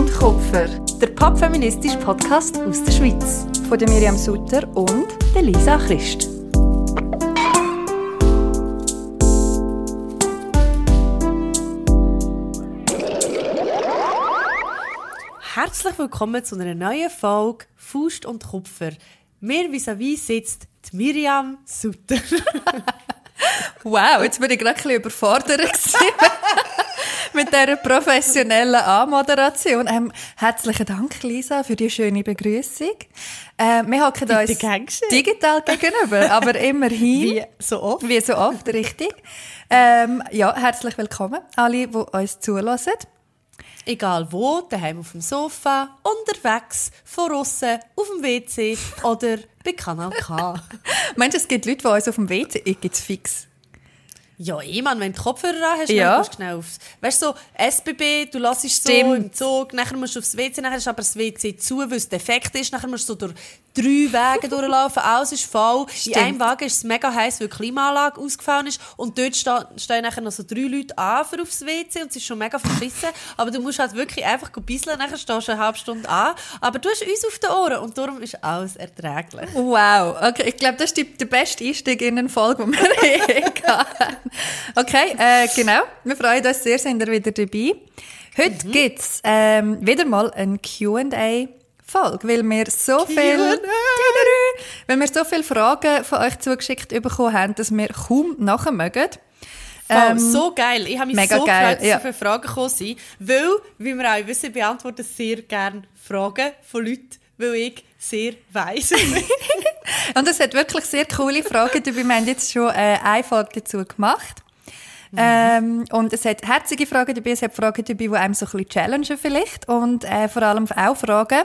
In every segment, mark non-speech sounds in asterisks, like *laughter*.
und Kupfer, der popfeministische Podcast aus der Schweiz. Von der Miriam Sutter und der Lisa Christ. Herzlich willkommen zu einer neuen Folge Faust und Kupfer. Mir vis-à-vis sitzt die Miriam Sutter. *laughs* wow, jetzt bin ich gerade ein bisschen überfordert mit dieser professionellen Anmoderation. Ähm, herzlichen Dank, Lisa, für die schöne Begrüßung. Äh, wir hocken uns digital gegenüber, aber immerhin. Wie so oft. Wie so oft, richtig. Ähm, ja, herzlich willkommen, alle, die uns zulassen. Egal wo, daheim auf dem Sofa, unterwegs, von außen, auf dem WC oder bei Kanal K. *laughs* Meinst du, es gibt Leute, die uns auf dem WC, ich gibt's fix. Ja, ich meine, wenn du Kopfhörer hast, ja. dann schnell aufs... Weißt du, so SBB, du lässt so im Zug, nachher musst du aufs WC, nachher ist aber das WC zu, weil es defekt ist, nachher musst du so durch drei Wege durchlaufen, alles ist voll. Stimmt. In einem Wagen ist es mega heiß, weil die Klimaanlage ausgefallen ist und dort stehen, stehen nachher noch so drei Leute an für aufs WC und es ist schon mega verschissen, aber du musst halt wirklich einfach bisseln, nachher stehst du eine halbe Stunde an, aber du hast uns auf den Ohren und darum ist alles erträglich. Wow, okay, ich glaube, das ist die, der beste Einstieg in eine Folge, die wir je *laughs* hatten. Okay, äh, genau. Wir freuen uns sehr, sind ihr wieder dabei. Heute mhm. gibt es ähm, wieder mal ein Q&A. Folge, weil wir so viel, weil wir so viele Fragen von euch zugeschickt bekommen haben, dass wir kaum nachher mögen. Ähm, oh, so geil. Ich habe mich mega so geil, gefreut, dass ja. so viele Fragen gekommen sind, weil, wie wir auch wissen, beantworten sehr gerne Fragen von Leuten, weil ich sehr weiss. *laughs* Und es hat wirklich sehr coole Fragen dabei. Wir haben jetzt schon äh, eine Folge dazu gemacht. Ähm, und es hat herzige Fragen dabei, es hat Fragen dabei, die einem so ein bisschen challengen vielleicht. Und äh, vor allem auch Fragen,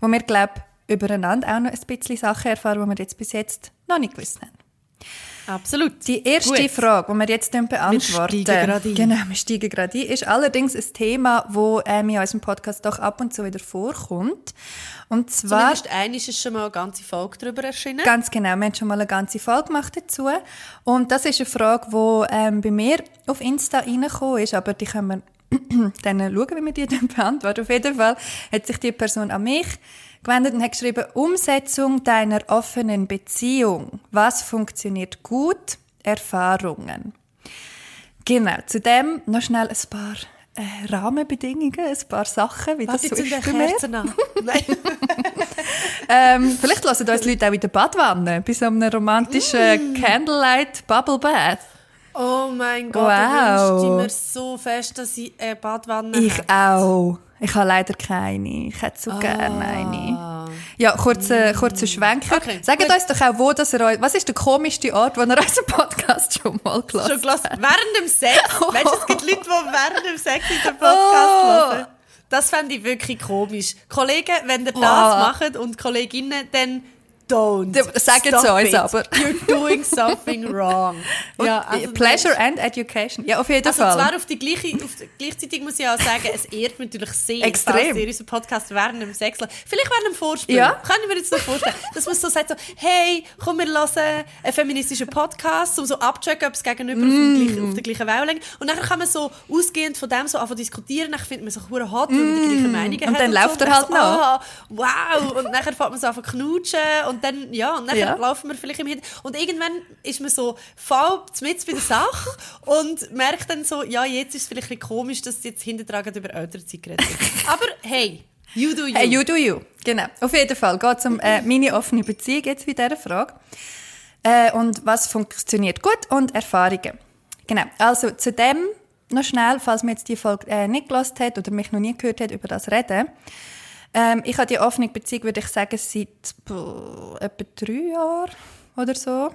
wo wir, glaube übereinander auch noch ein bisschen Sachen erfahren, die wir jetzt bis jetzt noch nicht gewusst haben. Absolut. Die erste Gut. Frage, die wir jetzt beantworten, wir steigen genau, wir steigen gerade ein, ist allerdings ein Thema, das ähm, in unserem Podcast doch ab und zu wieder vorkommt. Und zwar... Zumindest einmal ist schon mal eine ganze Folge darüber erschienen. Ganz genau, wir haben schon mal eine ganze Folge gemacht dazu. Und das ist eine Frage, die ähm, bei mir auf Insta reingekommen ist, aber die können wir *clears throat* dann schauen, wie wir die dann *laughs* beantworten. Auf jeden Fall hat sich die Person an mich gewendet und hat geschrieben, Umsetzung deiner offenen Beziehung. Was funktioniert gut? Erfahrungen. Genau, zudem noch schnell ein paar äh, Rahmenbedingungen, ein paar Sachen, wie Was das so ist bei mir. *laughs* Nein. ähm, vielleicht lassen uns Leute auch in der Badwanne, bei so einem romantischen mm. Candlelight Bubble Bath. Oh mein Gott, wow. ich wünschte mir so fest, dass ich eine Badwanne Ich hätte. auch. Ich habe leider keine. Ich hätte so ah. gerne eine. Ja, kurzer, mm. kurzer Schwenker. Okay, Sagt gut. uns doch auch, wo das ihr Was ist der komischste Ort, wo ihr unseren Podcast schon mal gelassen Schon gelassen? Während dem Sex? *laughs* Oh. Weißt du, es gibt Leute, die während dem Sex in den Podcast oh. hören. Das fände ich wirklich komisch. Kollegen, wenn ihr das oh. macht und Kolleginnen, dann don't. Sagen es uns aber. *laughs* You're doing something wrong. ja, also Pleasure and Education. Ja, auf jeden also Fall. Zwar auf die gleiche, auf die, gleichzeitig muss ich auch sagen, es ehrt mich natürlich sehr, Extrem. dass ihr unseren Podcast während dem Sex Vielleicht während dem Vorspiel. Ja. Kann ich mir jetzt so vorstellen. dass man so sagt, so, hey, komm, wir hören einen feministischen Podcast, um so abzuchecken, ob es gegenüber mm. auf, gleichen, auf der gleichen Wellenlänge Und dann kann man so ausgehend von dem so anfangen diskutieren. Dann findet man sich hure hot, weil man die gleichen Meinungen und hat. Dann und läuft so. er halt noch. Ah, wow. Und dann fängt man so an knutschen und dann, ja, und dann ja. laufen wir vielleicht im Hintergrund. Und irgendwann ist man so voll mit bei der Sache *laughs* und merkt dann so, ja, jetzt ist es vielleicht ein komisch, dass sie jetzt hintertragen über ältere geredet *laughs* Aber hey, you do you. Hey, you do you. Genau. Auf jeden Fall geht es um äh, meine offene Beziehung jetzt bei dieser Frage. Äh, und was funktioniert gut und Erfahrungen. Genau. Also zu dem noch schnell, falls man jetzt die Folge äh, nicht gelassen hat oder mich noch nie gehört hat, über das reden. Ähm, ich habe die offene Beziehung, würde ich sagen, seit boah, etwa drei Jahren oder so.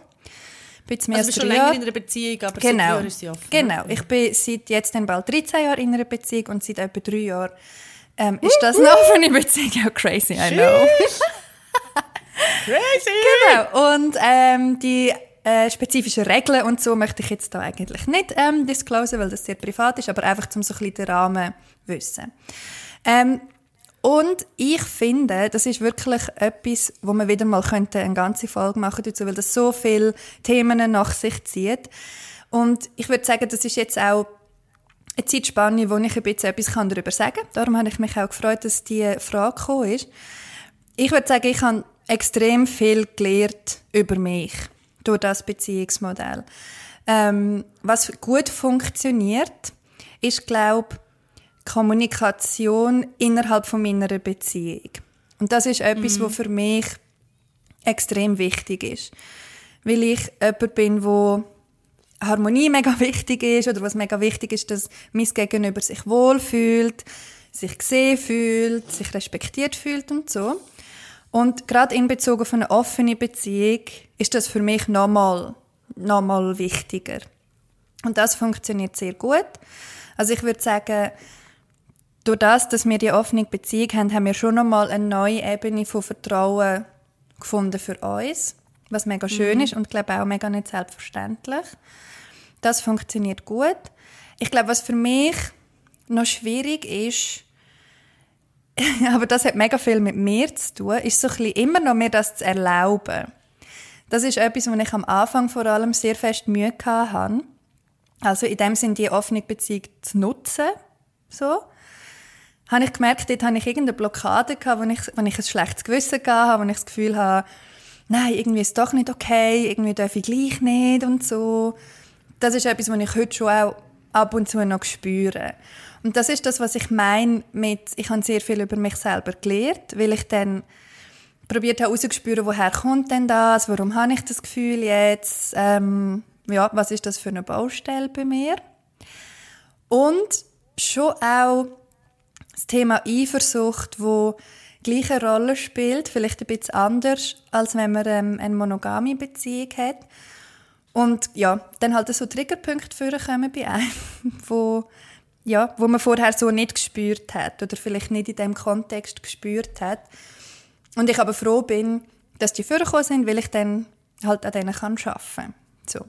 Bin jetzt mehr also als schon länger Jahre. in einer Beziehung, aber genau. seit Jahren ist sie offen. Genau, ich bin seit jetzt dann bald 13 Jahren in einer Beziehung und seit etwa drei Jahren ähm, ist das eine offene Beziehung. Ja, crazy, I know. *laughs* crazy! Genau, und ähm, die äh, spezifischen Regeln und so möchte ich jetzt da eigentlich nicht ähm, disclosen, weil das sehr privat ist, aber einfach, um so ein bisschen den Rahmen zu wissen. Ähm, und ich finde, das ist wirklich etwas, wo man wieder mal könnte eine ganze Folge machen dazu, weil das so viele Themen nach sich zieht. Und ich würde sagen, das ist jetzt auch eine Zeitspanne, wo ich ein bisschen etwas darüber sagen kann. Darum habe ich mich auch gefreut, dass diese Frage gekommen ist. Ich würde sagen, ich habe extrem viel gelernt über mich durch das Beziehungsmodell. Ähm, was gut funktioniert, ist, glaube Kommunikation innerhalb von meiner Beziehung. Und das ist etwas, mhm. was für mich extrem wichtig ist. Weil ich jemand bin, wo Harmonie mega wichtig ist oder was mega wichtig ist, dass mein Gegenüber sich wohlfühlt, sich gesehen fühlt, sich respektiert fühlt und so. Und gerade in Bezug auf eine offene Beziehung ist das für mich nochmal, nochmal wichtiger. Und das funktioniert sehr gut. Also ich würde sagen, durch das, dass wir die offene Beziehung haben, haben wir schon nochmal eine neue Ebene von Vertrauen gefunden für uns, was mega schön mhm. ist und glaube auch mega nicht selbstverständlich. Das funktioniert gut. Ich glaube, was für mich noch schwierig ist, *laughs* aber das hat mega viel mit mir zu tun, ist so ein bisschen immer noch mir das zu erlauben. Das ist etwas, wo ich am Anfang vor allem sehr fest Mühe hatte. Also in dem Sinne die offene Beziehung zu nutzen, so. Habe ich gemerkt, dort hatte ich irgendeine Blockade gehabt, wo ich, wo ich ein schlechtes Gewissen hatte, wo ich das Gefühl habe, nein, irgendwie ist es doch nicht okay, irgendwie darf ich gleich nicht und so. Das ist etwas, was ich heute schon auch ab und zu noch spüre. Und das ist das, was ich meine mit, ich habe sehr viel über mich selber gelernt, weil ich dann probiert habe herauszuspüren, woher kommt denn das, warum habe ich das Gefühl jetzt, ähm, ja, was ist das für eine Baustelle bei mir? Und schon auch das Thema Eifersucht, wo gleiche Rolle spielt, vielleicht ein bisschen anders, als wenn man ähm, eine monogame Beziehung hat. Und ja, dann halt so Triggerpunkte vorkommen bei einem, *laughs* wo, ja, wo man vorher so nicht gespürt hat oder vielleicht nicht in dem Kontext gespürt hat. Und ich aber froh bin, dass die vorgekommen sind, weil ich dann halt an denen kann arbeiten kann. So.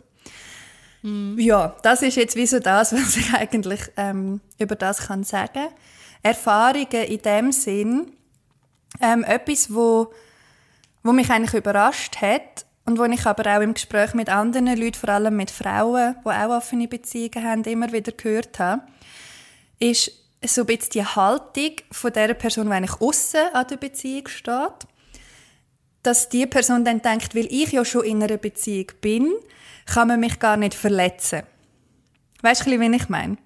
Mm. Ja, das ist jetzt wie so das, *laughs* was ich eigentlich ähm, über das kann sagen Erfahrungen in dem Sinn, ähm, etwas, wo, wo mich eigentlich überrascht hat und wo ich aber auch im Gespräch mit anderen Leuten, vor allem mit Frauen, die auch offene Beziehungen haben, immer wieder gehört habe, ist so ein bisschen die Haltung von der Person, die eigentlich aussen an der Beziehung steht, dass die Person dann denkt, weil ich ja schon in einer Beziehung bin, kann man mich gar nicht verletzen. Weißt du, wie ich meine?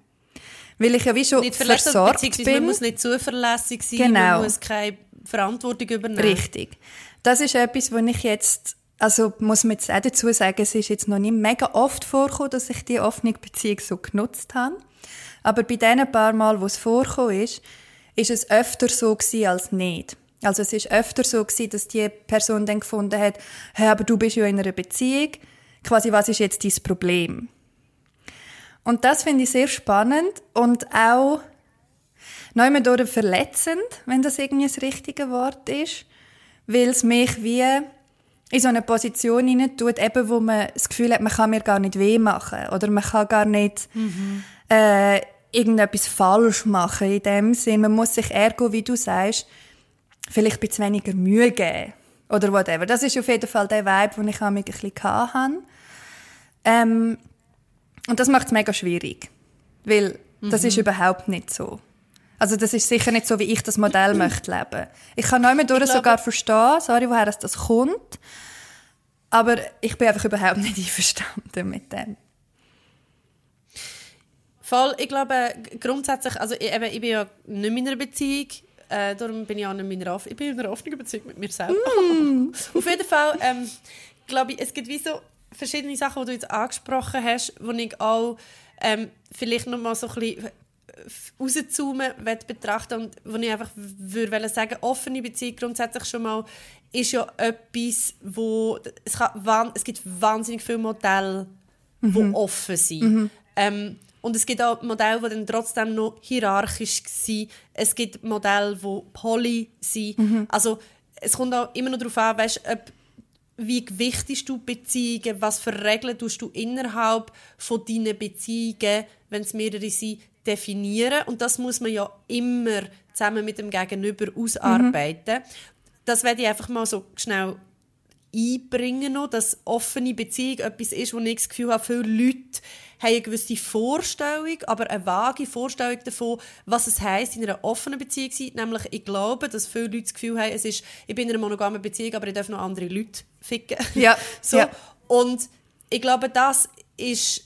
Weil ich ja wie schon nicht versorgt bin. Man muss nicht zuverlässig sein, genau. man muss keine Verantwortung übernehmen. Richtig. Das ist etwas, wo ich jetzt also muss man jetzt auch dazu sagen, es ist jetzt noch nicht mega oft vorgekommen, dass ich die offene Beziehung so genutzt habe. Aber bei den paar Mal, wo es vorgekommen ist, ist es öfter so gewesen als nicht. Also es ist öfter so gewesen, dass die Person dann gefunden hat, hey, aber du bist ja in einer Beziehung. Quasi, was ist jetzt dein Problem? Und das finde ich sehr spannend und auch noch durch verletzend, wenn das irgendwie das richtige Wort ist, weil es mich wie in so eine Position hinein tut, eben, wo man das Gefühl hat, man kann mir gar nicht weh machen oder man kann gar nicht mhm. äh, irgendetwas falsch machen in dem Sinn. Man muss sich ergo, wie du sagst, vielleicht ein bisschen weniger Mühe geben oder whatever. Das ist auf jeden Fall der Vibe, den ich auch ein bisschen hatte. Ähm, und das macht es mega schwierig, weil mhm. das ist überhaupt nicht so. Also das ist sicher nicht so, wie ich das Modell *clears throat* möchte leben. Ich kann nicht mehr sogar verstehen, sorry, woher das kommt, aber ich bin einfach überhaupt *laughs* nicht einverstanden mit dem. Voll, ich glaube grundsätzlich, also ich, eben, ich bin ja nicht in einer Beziehung, äh, darum bin ich auch nicht in einer, ich bin in einer offenen Beziehung mit mir selbst. Mm. *laughs* Auf jeden Fall, ähm, glaube ich, es gibt wie so verschiedene Sachen, die du jetzt angesprochen hast, wo ich auch ähm, vielleicht noch mal so ein bisschen rauszoomen betrachten und wo ich einfach würde sagen, offene Beziehung grundsätzlich schon mal ist ja etwas, wo es, kann, es gibt wahnsinnig viele Modelle, die mhm. offen sind. Mhm. Ähm, und es gibt auch Modelle, die dann trotzdem noch hierarchisch sind. Es gibt Modelle, die poly sind. Mhm. Also es kommt auch immer noch darauf an, weißt, ob, wie gewichtest du Beziehungen, was für Regeln tust du innerhalb von deinen Beziehungen, wenn es mehrere sind, definieren und das muss man ja immer zusammen mit dem Gegenüber ausarbeiten. Mhm. Das werde ich einfach mal so schnell einbringen noch, dass offene Beziehung etwas ist, wo ich das Gefühl habe, viele Leute haben eine gewisse Vorstellung, aber eine vage Vorstellung davon, was es heisst, in einer offenen Beziehung zu sein. Nämlich, ich glaube, dass viele Leute das Gefühl haben, es ist, ich bin in einer monogamen Beziehung, aber ich darf noch andere Leute ficken. Ja. *laughs* so. Ja. Und ich glaube, das ist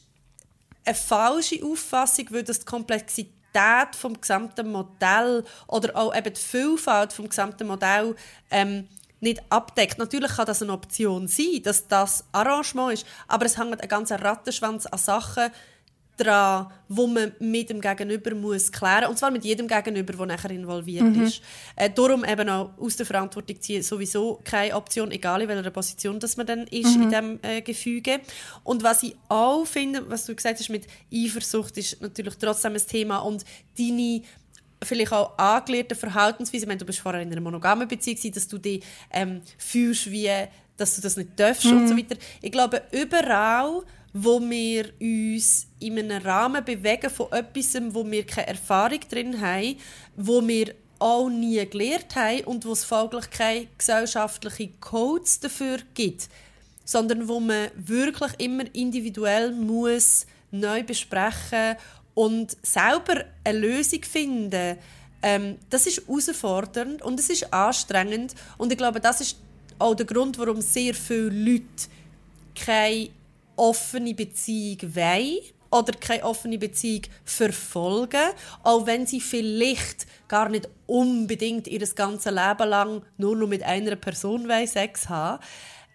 eine falsche Auffassung, weil das die Komplexität vom gesamten Modell oder auch eben die Vielfalt vom gesamten Modell ähm, nicht abdeckt. Natürlich kann das eine Option sein, dass das Arrangement ist, aber es hängt ein ganzer Rattenschwanz an Sachen dran, wo man mit dem Gegenüber muss klären und zwar mit jedem Gegenüber, der nachher involviert Mhm. ist. Äh, darum eben auch aus der Verantwortung ziehen sowieso keine Option, egal in welcher Position dass man dann ist Mhm. in diesem äh, Gefüge. Und was ich auch finde, was du gesagt hast mit Eifersucht, ist natürlich trotzdem ein Thema und deine vielleicht auch angelernte Verhaltensweise, meine, du bist vorher in einer monogamen Beziehung, gewesen, dass du dich ähm, fühlst wie, dass du das nicht darfst und so weiter. Ich glaube, überall, wo wir uns in einem Rahmen bewegen von etwas, wo wir keine Erfahrung drin haben, wo wir auch nie gelernt haben und wo es folglich keine gesellschaftlichen Codes dafür gibt, sondern wo man wirklich immer individuell muss neu besprechen und selber eine Lösung finden. Ähm, das ist herausfordernd und es ist anstrengend und ich glaube, das ist auch der Grund, warum sehr viele Leute keine offene Beziehung wollen oder keine offene Beziehung verfolgen, auch wenn sie vielleicht gar nicht unbedingt ihr ganzes Leben lang nur noch mit einer Person Sex haben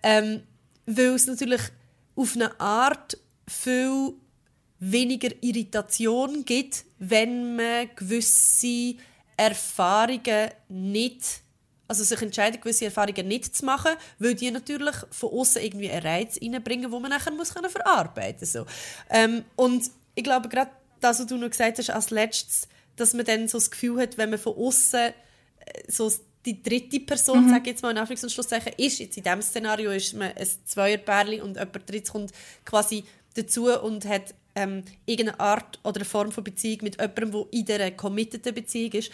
ähm, weil es natürlich auf eine Art viel weniger Irritation gibt, wenn man gewisse Erfahrungen nicht also sich entscheiden, gewisse Erfahrungen nicht zu machen, weil die natürlich von außen irgendwie einen Reiz reinbringen, wo man nachher muss können verarbeiten muss. So. Ähm, und ich glaube, gerade das, was du noch gesagt hast als letztes, dass man dann so das Gefühl hat, wenn man von außen äh, so die dritte Person, sage ich jetzt mal in Anführungs- und Schlusszeichen, ist, jetzt in diesem Szenario ist man ein Zweierpärchen und jemand drittes kommt quasi dazu und hat ähm, irgendeine Art oder Form von Beziehung mit jemandem, der in dieser committeden Beziehung ist.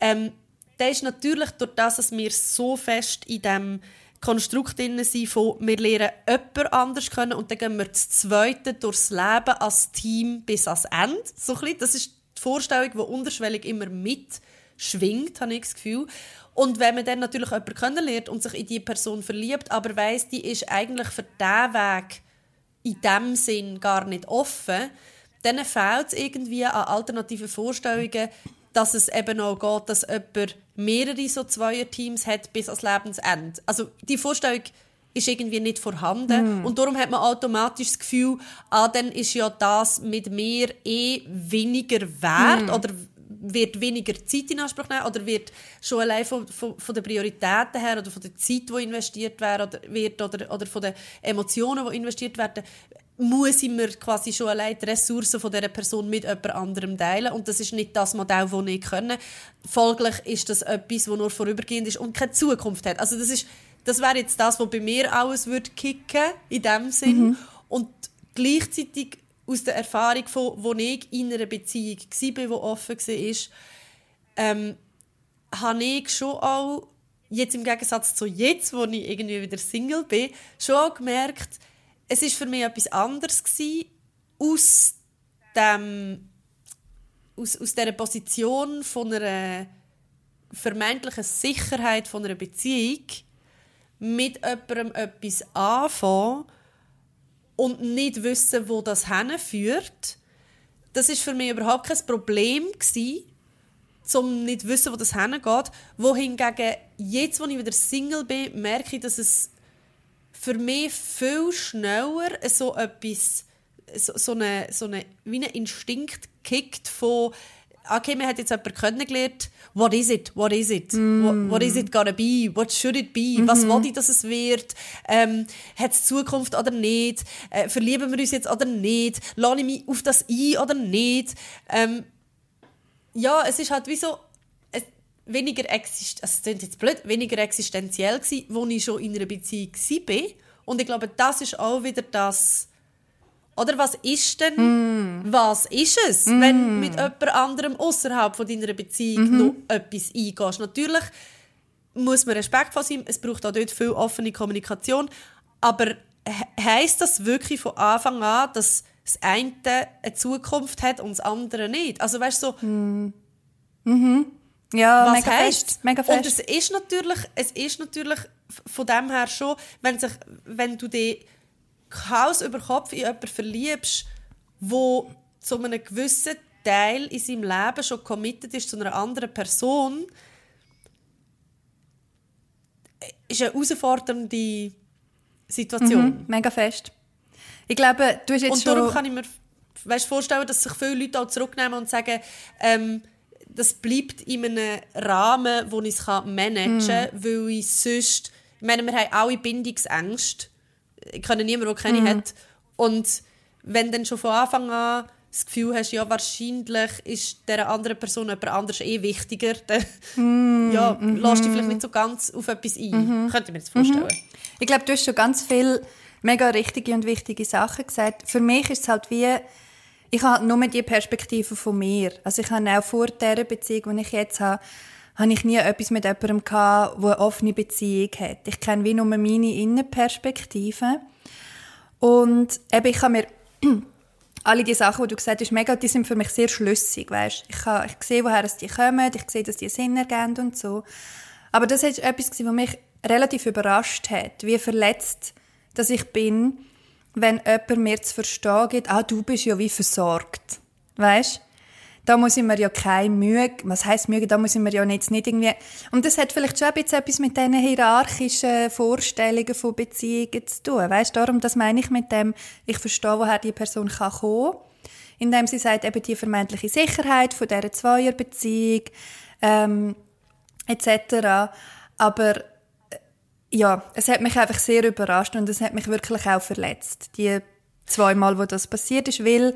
Ähm, der ist natürlich durch das, dass wir so fest in diesem Konstrukt drin sind, von wir lernen jemand anders kennen und dann gehen wir das Zweite durchs Leben als Team bis ans Ende. So bisschen. Das ist die Vorstellung, die unterschwellig immer mitschwingt, habe ich das Gefühl. Und wenn man dann natürlich jemanden kennenlernt und sich in die Person verliebt, aber weiss, die ist eigentlich für diesen Weg in dem Sinn gar nicht offen, dann fehlt es irgendwie an alternativen Vorstellungen, dass es eben auch geht, dass jemand mehrere so Zweierteams hat bis ans Lebensende. Also die Vorstellung ist irgendwie nicht vorhanden und darum hat man automatisch das Gefühl, ah, dann ist ja das mit mehr eh weniger wert oder wird weniger Zeit in Anspruch nehmen oder wird schon allein von, von, von den Prioritäten her oder von der Zeit, die investiert wird oder, oder, von den Emotionen, die investiert werden, muss ich mir quasi schon allein die Ressourcen von dieser Person mit jemand anderem teilen und das ist nicht das Modell, das ich können. Folglich ist das etwas, das nur vorübergehend ist und keine Zukunft hat. Also das ist, das wäre jetzt das, was bei mir alles würde kicken in dem Sinn und gleichzeitig aus der Erfahrung von, wo ich in einer Beziehung war, die offen war, ähm, habe ich schon auch, jetzt im Gegensatz zu jetzt, wo ich irgendwie wieder Single bin, schon auch gemerkt, es ist für mich etwas anderes gewesen, aus dem aus, aus dieser Position von einer vermeintlichen Sicherheit von einer Beziehung mit jemandem etwas anfangen und nicht wissen, wo das hinführt, das ist für mich überhaupt kein Problem gewesen, um nicht wissen, wo das hingeht. Wohingegen, jetzt, wo ich wieder Single bin, merke ich, dass es für mich viel schneller so etwas, so, so, eine, so eine, wie ein Instinkt kickt von okay, man hat jetzt jemanden kennengelernt, what is it, what is it, what, what is it gonna be, what should it be, was will ich, dass es wird, ähm, hat es Zukunft oder nicht, äh, verlieben wir uns jetzt oder nicht, lade ich mich auf das ein oder nicht, ähm, ja, es ist halt wie so es, weniger exist also jetzt blöd, weniger existenziell gsi, wo ich schon in einer Beziehung war. Und ich glaube, das ist auch wieder das, oder was ist denn, was ist es, wenn mit jemand anderem außerhalb von deiner Beziehung noch etwas eingehst? Natürlich muss man respektvoll sein. Es braucht auch dort viel offene Kommunikation. Aber he heisst das wirklich von Anfang an, dass das eine eine Zukunft hat und das andere nicht? Also weißt du, so, hm. Mhm. Ja, was mega heisst? fest. Mega fest. Und es ist natürlich, es ist natürlich von dem her schon, wenn, sich, wenn du dich Chaos über Kopf in jemanden verliebst, wo zu einem gewissen Teil in seinem Leben schon committed ist zu einer anderen Person, ist eine herausfordernde Situation. Mhm, mega fest. Ich glaube, du hast jetzt Und darum schon... kann ich mir weißt, vorstellen, dass sich viele Leute auch zurücknehmen und sagen, ähm, das bleibt in einem Rahmen, wo ich es managen kann, Mhm. weil ich sonst... Ich meine, wir haben alle Bindungsängste. Ich kenne niemanden, der keine Mhm. hat. Und wenn dann schon von Anfang an das Gefühl hast, ja, wahrscheinlich ist dieser anderen Person jemand anderes eh wichtiger, *laughs* dann Mhm. ja, lässt dich vielleicht nicht so ganz auf etwas ein. Könnte ich mir das vorstellen. Ich glaube, du hast schon ganz viele mega richtige und wichtige Sachen gesagt. Für mich ist es halt wie, ich habe nur die Perspektive von mir. Also ich habe auch vor dieser Beziehung, die ich jetzt habe, habe ich nie etwas mit jemandem gehabt, der eine offene Beziehung hat. Ich kenne wie nur meine Innenperspektive. Und eben, ich habe mir *clears throat* alle die Sachen, die du gesagt hast, mega, die sind für mich sehr schlüssig, weißt? Ich, habe, ich sehe, woher es die kommen, ich sehe, dass die Sinn ergeben und so. Aber das ist etwas, was mich relativ überrascht hat, wie verletzt, dass ich bin, wenn jemand mir zu verstehen gibt, ah, du bist ja wie versorgt, weißt? Da muss ich mir ja keine Mühe, was heisst Mühe, da muss ich mir ja jetzt nicht irgendwie, und das hat vielleicht schon ein bisschen etwas mit diesen hierarchischen Vorstellungen von Beziehungen zu tun, weißt? Darum, das meine ich mit dem, ich verstehe, woher die Person kann kommen, indem sie sagt, eben die vermeintliche Sicherheit von dieser Zweierbeziehung, ähm, etc. Aber äh, ja, es hat mich einfach sehr überrascht und es hat mich wirklich auch verletzt, die zweimal, wo das passiert ist, weil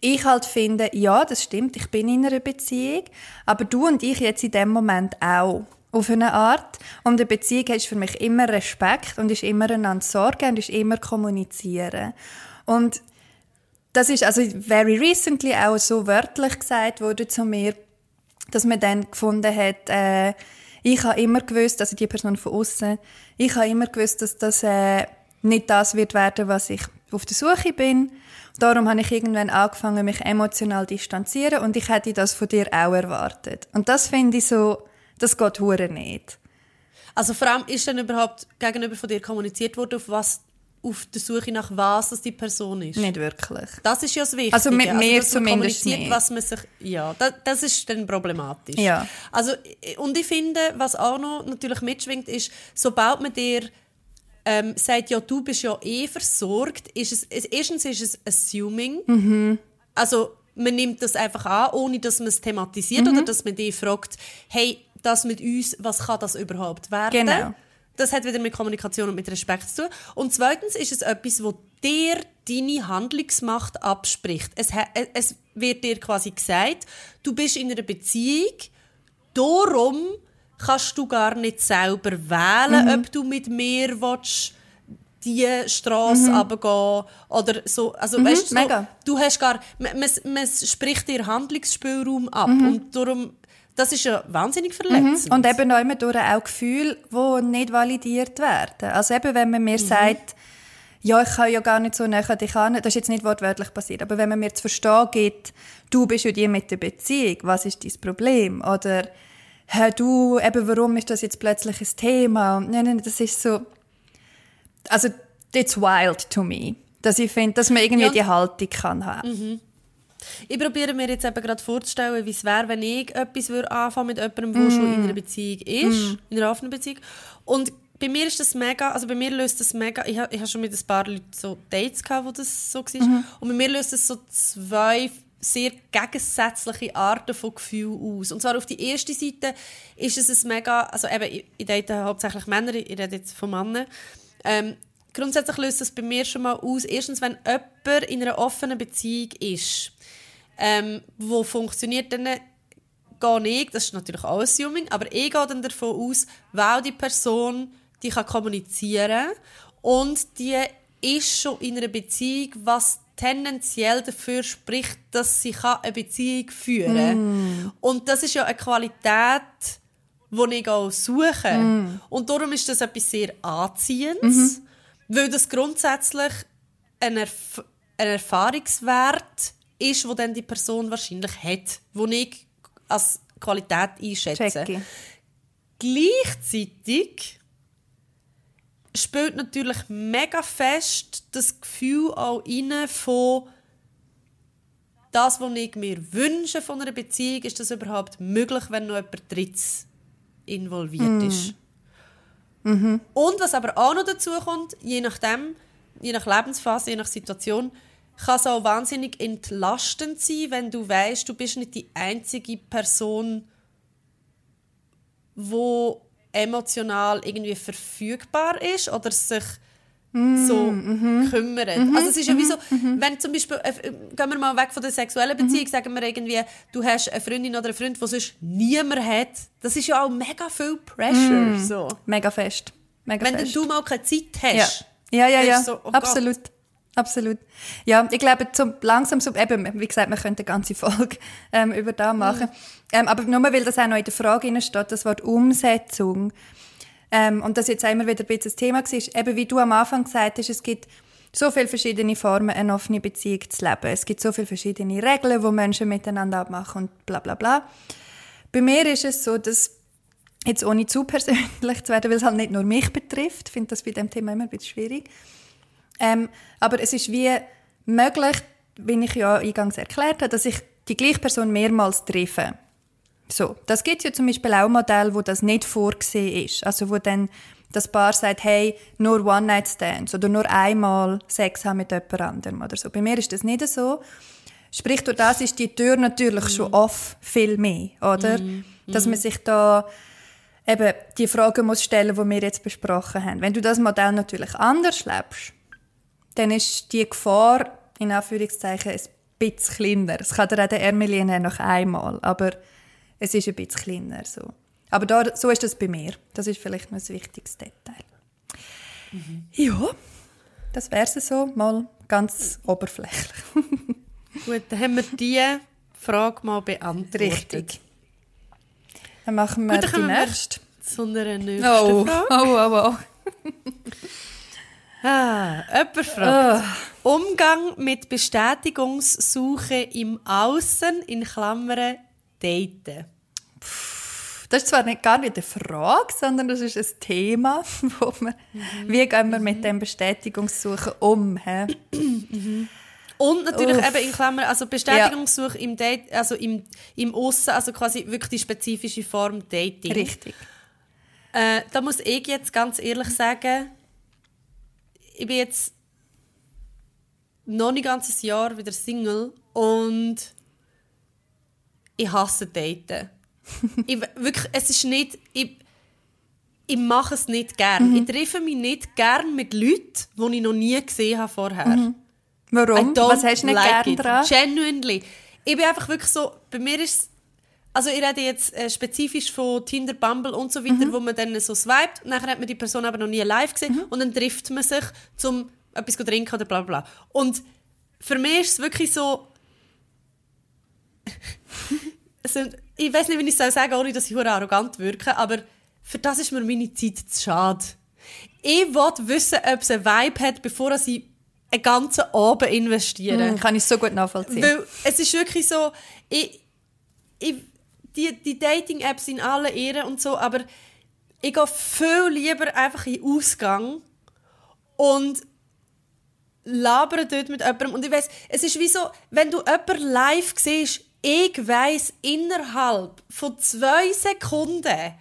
ich halt finde, ja, das stimmt, ich bin in einer Beziehung, aber du und ich jetzt in dem Moment auch. Auf eine Art. Und eine Beziehung ist für mich immer Respekt und ist immer einander sorgen und ist immer kommunizieren. Und das ist also very recently auch so wörtlich gesagt wurde zu mir, dass man dann gefunden hat, äh, ich habe immer gewusst, also die Person von außen, ich habe immer gewusst, dass das äh, nicht das wird werden, was ich auf der Suche bin. Darum habe ich irgendwann angefangen, mich emotional zu distanzieren und ich hätte das von dir auch erwartet. Und das finde ich so, das geht hure nicht. Also vor allem ist dann überhaupt gegenüber von dir kommuniziert worden, auf was auf der Suche nach was das die Person ist. Nicht wirklich. Das ist ja das Wichtige. Also mit mir dass man zumindest kommuniziert, nicht. was man sich, ja, das, das ist dann problematisch. Ja. Also und ich finde, was auch noch natürlich mitschwingt, ist, sobald man dir ähm, sagt, ja, du bist ja eh versorgt, ist es, es erstens ist es assuming. Mhm. Also man nimmt das einfach an, ohne dass man es thematisiert Mhm. oder dass man dich fragt, hey, das mit uns, was kann das überhaupt werden? Genau. Das hat wieder mit Kommunikation und mit Respekt zu tun. Und zweitens ist es etwas, wo dir deine Handlungsmacht abspricht. Es, es wird dir quasi gesagt, du bist in einer Beziehung, darum kannst du gar nicht selber wählen, Mhm. ob du mit mir willst, die Straße runtergehen oder so. Also, weißt, so Mhm. mega. du hast gar, man, man, man spricht dir Handlungsspielraum ab Mhm. und darum, das ist ja wahnsinnig verletzend. Und eben auch immer durch auch Gefühle, die nicht validiert werden. Also eben, wenn man mir sagt, ja, ich kann ja gar nicht so näher dich an, das ist jetzt nicht wortwörtlich passiert, aber wenn man mir zu verstehen gibt, du bist ja die mit der Beziehung, was ist dein Problem? Oder, hör du, eben, warum ist das jetzt plötzlich ein Thema? Und nein, nein, das ist so, also, it's wild to me. Dass ich finde, dass man irgendwie Ja. die Haltung kann haben. Ich probiere mir jetzt eben gerade vorzustellen, wie es wäre, wenn ich etwas würde anfangen mit jemandem, der schon in einer Beziehung ist, in einer offenen Beziehung. Und bei mir ist das mega, also bei mir löst das mega, ich habe hab schon mit ein paar Leuten so Dates gehabt, wo das so war. Und bei mir löst das so zwei sehr gegensätzliche Arten von Gefühlen aus. Und zwar auf die erste Seite ist es ein mega, also eben, ich, ich date hauptsächlich Männer, ich rede jetzt von Männern. Ähm, grundsätzlich löst das bei mir schon mal aus, erstens, wenn jemand in einer offenen Beziehung ist, ähm, wo funktioniert, dann gehe ich, das ist natürlich auch Assuming, aber ich gehe dann davon aus, weil die Person die kann kommunizieren und die ist schon in einer Beziehung, was tendenziell dafür spricht, dass sie eine Beziehung führen kann. Und das ist ja eine Qualität, die ich auch suche. Mm. Und darum ist das etwas sehr Anziehendes, mhm. weil das grundsätzlich ein, Erf ein Erfahrungswert ist, wo dann die Person wahrscheinlich hat, wo ich als Qualität einschätze. Checki. Gleichzeitig spielt natürlich mega fest das Gefühl auch rein von das, was ich mir wünsche von einer Beziehung, ist das überhaupt möglich, wenn noch jemand Drittes involviert mm. ist. Mhm. Und was aber auch noch dazu kommt, je nachdem, je nach Lebensphase, je nach Situation, kann es auch wahnsinnig entlastend sein, wenn du weißt, du bist nicht die einzige Person, wo emotional irgendwie verfügbar ist oder sich mm, so mm kümmert. Mm -hmm, also es ist ja wie so, -hmm. wenn zum Beispiel, äh, gehen wir mal weg von der sexuellen mhm. Beziehung, sagen wir irgendwie, du hast eine Freundin oder einen Freund, der sonst niemand hat, das ist ja auch mega viel Pressure. Mm, so. Mega fest. Mega wenn fest. du mal keine Zeit hast. Ja, ja, ja, ja. So, oh absolut. Gott. Absolut. Ja, ich glaube, zum, langsam, so, eben, wie gesagt, man könnte eine ganze Folge ähm, über das machen. Mhm. Ähm, aber nur weil das auch noch in der Frage steht, das Wort Umsetzung, ähm, und das jetzt immer wieder ein bisschen das Thema war, eben wie du am Anfang gesagt hast, es gibt so viele verschiedene Formen, eine offene Beziehung zu leben. Es gibt so viele verschiedene Regeln, die Menschen miteinander abmachen und bla bla bla. Bei mir ist es so, dass jetzt ohne zu persönlich zu werden, weil es halt nicht nur mich betrifft, ich finde das bei dem Thema immer ein bisschen schwierig, ähm, aber es ist wie möglich, wie ich ja eingangs erklärt habe, dass ich die gleiche Person mehrmals treffe. So, das gibt ja zum Beispiel auch Modelle, wo das nicht vorgesehen ist. Also wo dann das Paar sagt, hey, nur One-Night-Stands oder nur einmal Sex haben mit jemand anderem oder so. Bei mir ist das nicht so. Sprich, durch das ist die Tür natürlich mm. schon off, viel mehr, oder? Mm. Dass man sich da eben die Fragen muss stellen, die wir jetzt besprochen haben. Wenn du das Modell natürlich anders lebst, dann ist die Gefahr, in Anführungszeichen, ein bisschen kleiner. Es kann dir auch der Ermelin noch einmal, aber es ist ein bisschen kleiner. So. Aber da, so ist das bei mir. Das ist vielleicht noch ein wichtiges Detail. Mhm. Ja, das wäre es so, mal ganz oberflächlich. *laughs* Gut, dann haben wir diese Frage mal beantwortet. Richtig. Dann machen wir Gut, dann die nächste. Zu einer nächsten oh. Frage. Oh, oh, oh. *laughs* Ah, jemand fragt. Oh. Umgang mit Bestätigungssuche im Außen, in Klammern daten. Das ist zwar nicht, gar nicht eine Frage, sondern das ist ein Thema, *laughs* wo man, mhm. wie gehen wir mit dem Bestätigungssuchen um? Mhm. *clears throat* Und natürlich Uff. eben in Klammern, also Bestätigungssuche ja. im Date, also im, im Aussen, also quasi wirklich die spezifische Form Dating. Richtig. Äh, da muss ich jetzt ganz ehrlich sagen, ich bin jetzt noch nicht ganzes Jahr wieder Single und ich hasse Daten. *laughs* ich, wirklich, es ist nicht, ich, ich mache es nicht gern. Mhm. Ich treffe mich nicht gern mit Leuten, die ich noch nie gesehen habe vorher. Mhm. Warum? Was hast du nicht like gern daran? Genuinely. Ich bin einfach wirklich so, bei mir ist also ich rede jetzt äh, spezifisch von Tinder, Bumble und so weiter, mhm. wo man dann so swiped, nachher hat man die Person aber noch nie live gesehen mhm. und dann trifft man sich, um etwas zu trinken oder bla bla bla. Und für mich ist es wirklich so, *laughs* also, ich weiß nicht, wie ich es sagen soll, ohne dass ich arrogant wirke, aber für das ist mir meine Zeit zu schade. Ich will wissen, ob es einen Vibe hat, bevor ich einen ganzen Abend investiere. Mm, kann ich so gut nachvollziehen. Weil es ist wirklich so, ich, ich, die, die Dating-Apps sind alle Ehren und so, aber ich gehe viel lieber einfach in den Ausgang und labere dort mit jemandem. Und ich weiss, es ist wie so, wenn du jemanden live siehst, ich weiss innerhalb von zwei Sekunden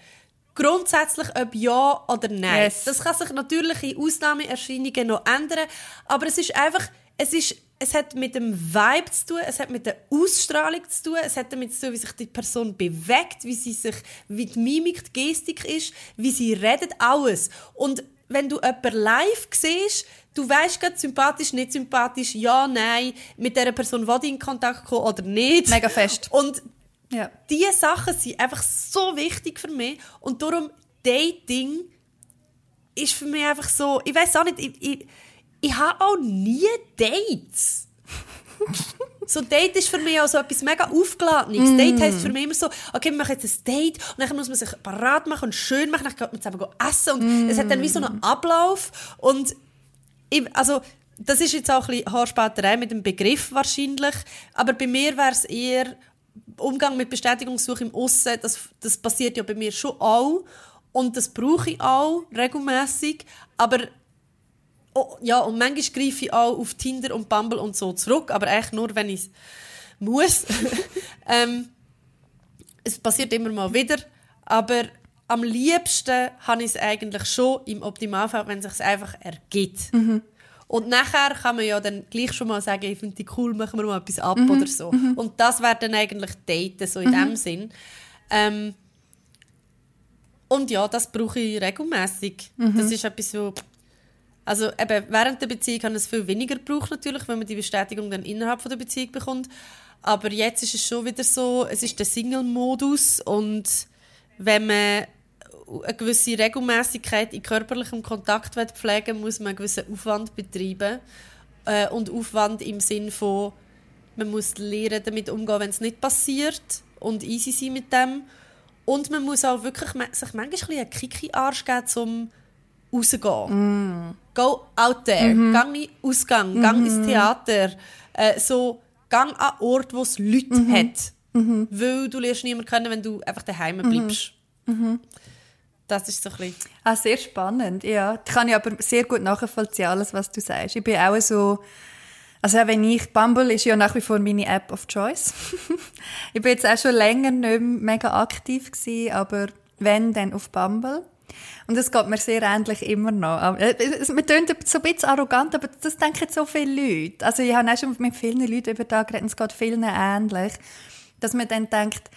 grundsätzlich, ob ja oder nein. Yes. Das kann sich natürlich in Ausnahmeerscheinungen noch ändern, aber es ist einfach, es ist es hat mit dem Vibe zu tun, es hat mit der Ausstrahlung zu tun, es hat damit zu tun, wie sich die Person bewegt, wie sie sich, wie die Mimik, die Gestik ist, wie sie redet, alles. Und wenn du jemanden live siehst, du weißt gerade sympathisch, nicht sympathisch, ja, nein, mit der Person will in Kontakt kommen oder nicht. Mega fest. Und ja. diese Sachen sind einfach so wichtig für mich und darum Dating ist für mich einfach so, ich weiß auch nicht, ich, ich, ich habe auch nie Dates. *laughs* So Date ist für mich auch so etwas mega Aufgeladenes. Mm. Date heisst für mich immer so, okay, wir machen jetzt ein Date und dann muss man sich parat machen und schön machen, dann geht man zusammen essen und mm. es hat dann wie so einen Ablauf und ich, also das ist jetzt auch ein bisschen Haarspäterei mit dem Begriff wahrscheinlich, aber bei mir wäre es eher Umgang mit Bestätigungssuche im Aussen, das, das passiert ja bei mir schon auch und das brauche ich auch regelmäßig, aber oh, ja, und manchmal greife ich auch auf Tinder und Bumble und so zurück, aber eigentlich nur, wenn ich es muss. *laughs* ähm, es passiert immer mal wieder, aber am liebsten habe ich es eigentlich schon im Optimalfall, wenn es sich einfach ergibt. Mhm. Und nachher kann man ja dann gleich schon mal sagen, ich finde die cool, machen wir mal etwas ab mhm. oder so. Mhm. Und das wäre dann eigentlich Daten, so in mhm. dem Sinn. Ähm, und ja, das brauche ich regelmäßig. Mhm. Das ist etwas so. Also eben, während der Beziehung kann es viel weniger gebraucht natürlich, wenn man die Bestätigung dann innerhalb von der Beziehung bekommt. Aber jetzt ist es schon wieder so, es ist der Single-Modus und wenn man eine gewisse Regelmäßigkeit in körperlichem Kontakt pflegen muss man einen gewissen Aufwand betreiben. Äh, und Aufwand im Sinn von, man muss lernen, damit umgehen, wenn es nicht passiert und easy sein mit dem. Und man muss auch wirklich sich manchmal einen Kiki-Arsch geben, um rauszugehen. Mm. Go out there. Mhm. Gang in Ausgang. Mhm. Gang ins Theater. Äh, so, gang an Ort, wo es Leute mhm. hat. Mhm. Weil du lernst niemanden kennen, wenn du einfach daheim mhm. bleibst. Mhm. Das ist so ein bisschen... Ah, sehr spannend, ja. Kann ich aber sehr gut nachvollziehen, alles, was du sagst. Ich bin auch so... Also wenn ich... Bumble ist ja nach wie vor meine App of Choice. *laughs* ich bin jetzt auch schon länger nicht mehr mega aktiv gewesen, aber wenn, dann auf Bumble. Und es geht mir sehr ähnlich immer noch. Äh, es, man tönt so ein bisschen arrogant, aber das denken so viele Leute. Also ich habe auch schon mit vielen Leuten über das geredet, es geht vielen ähnlich, dass man dann denkt,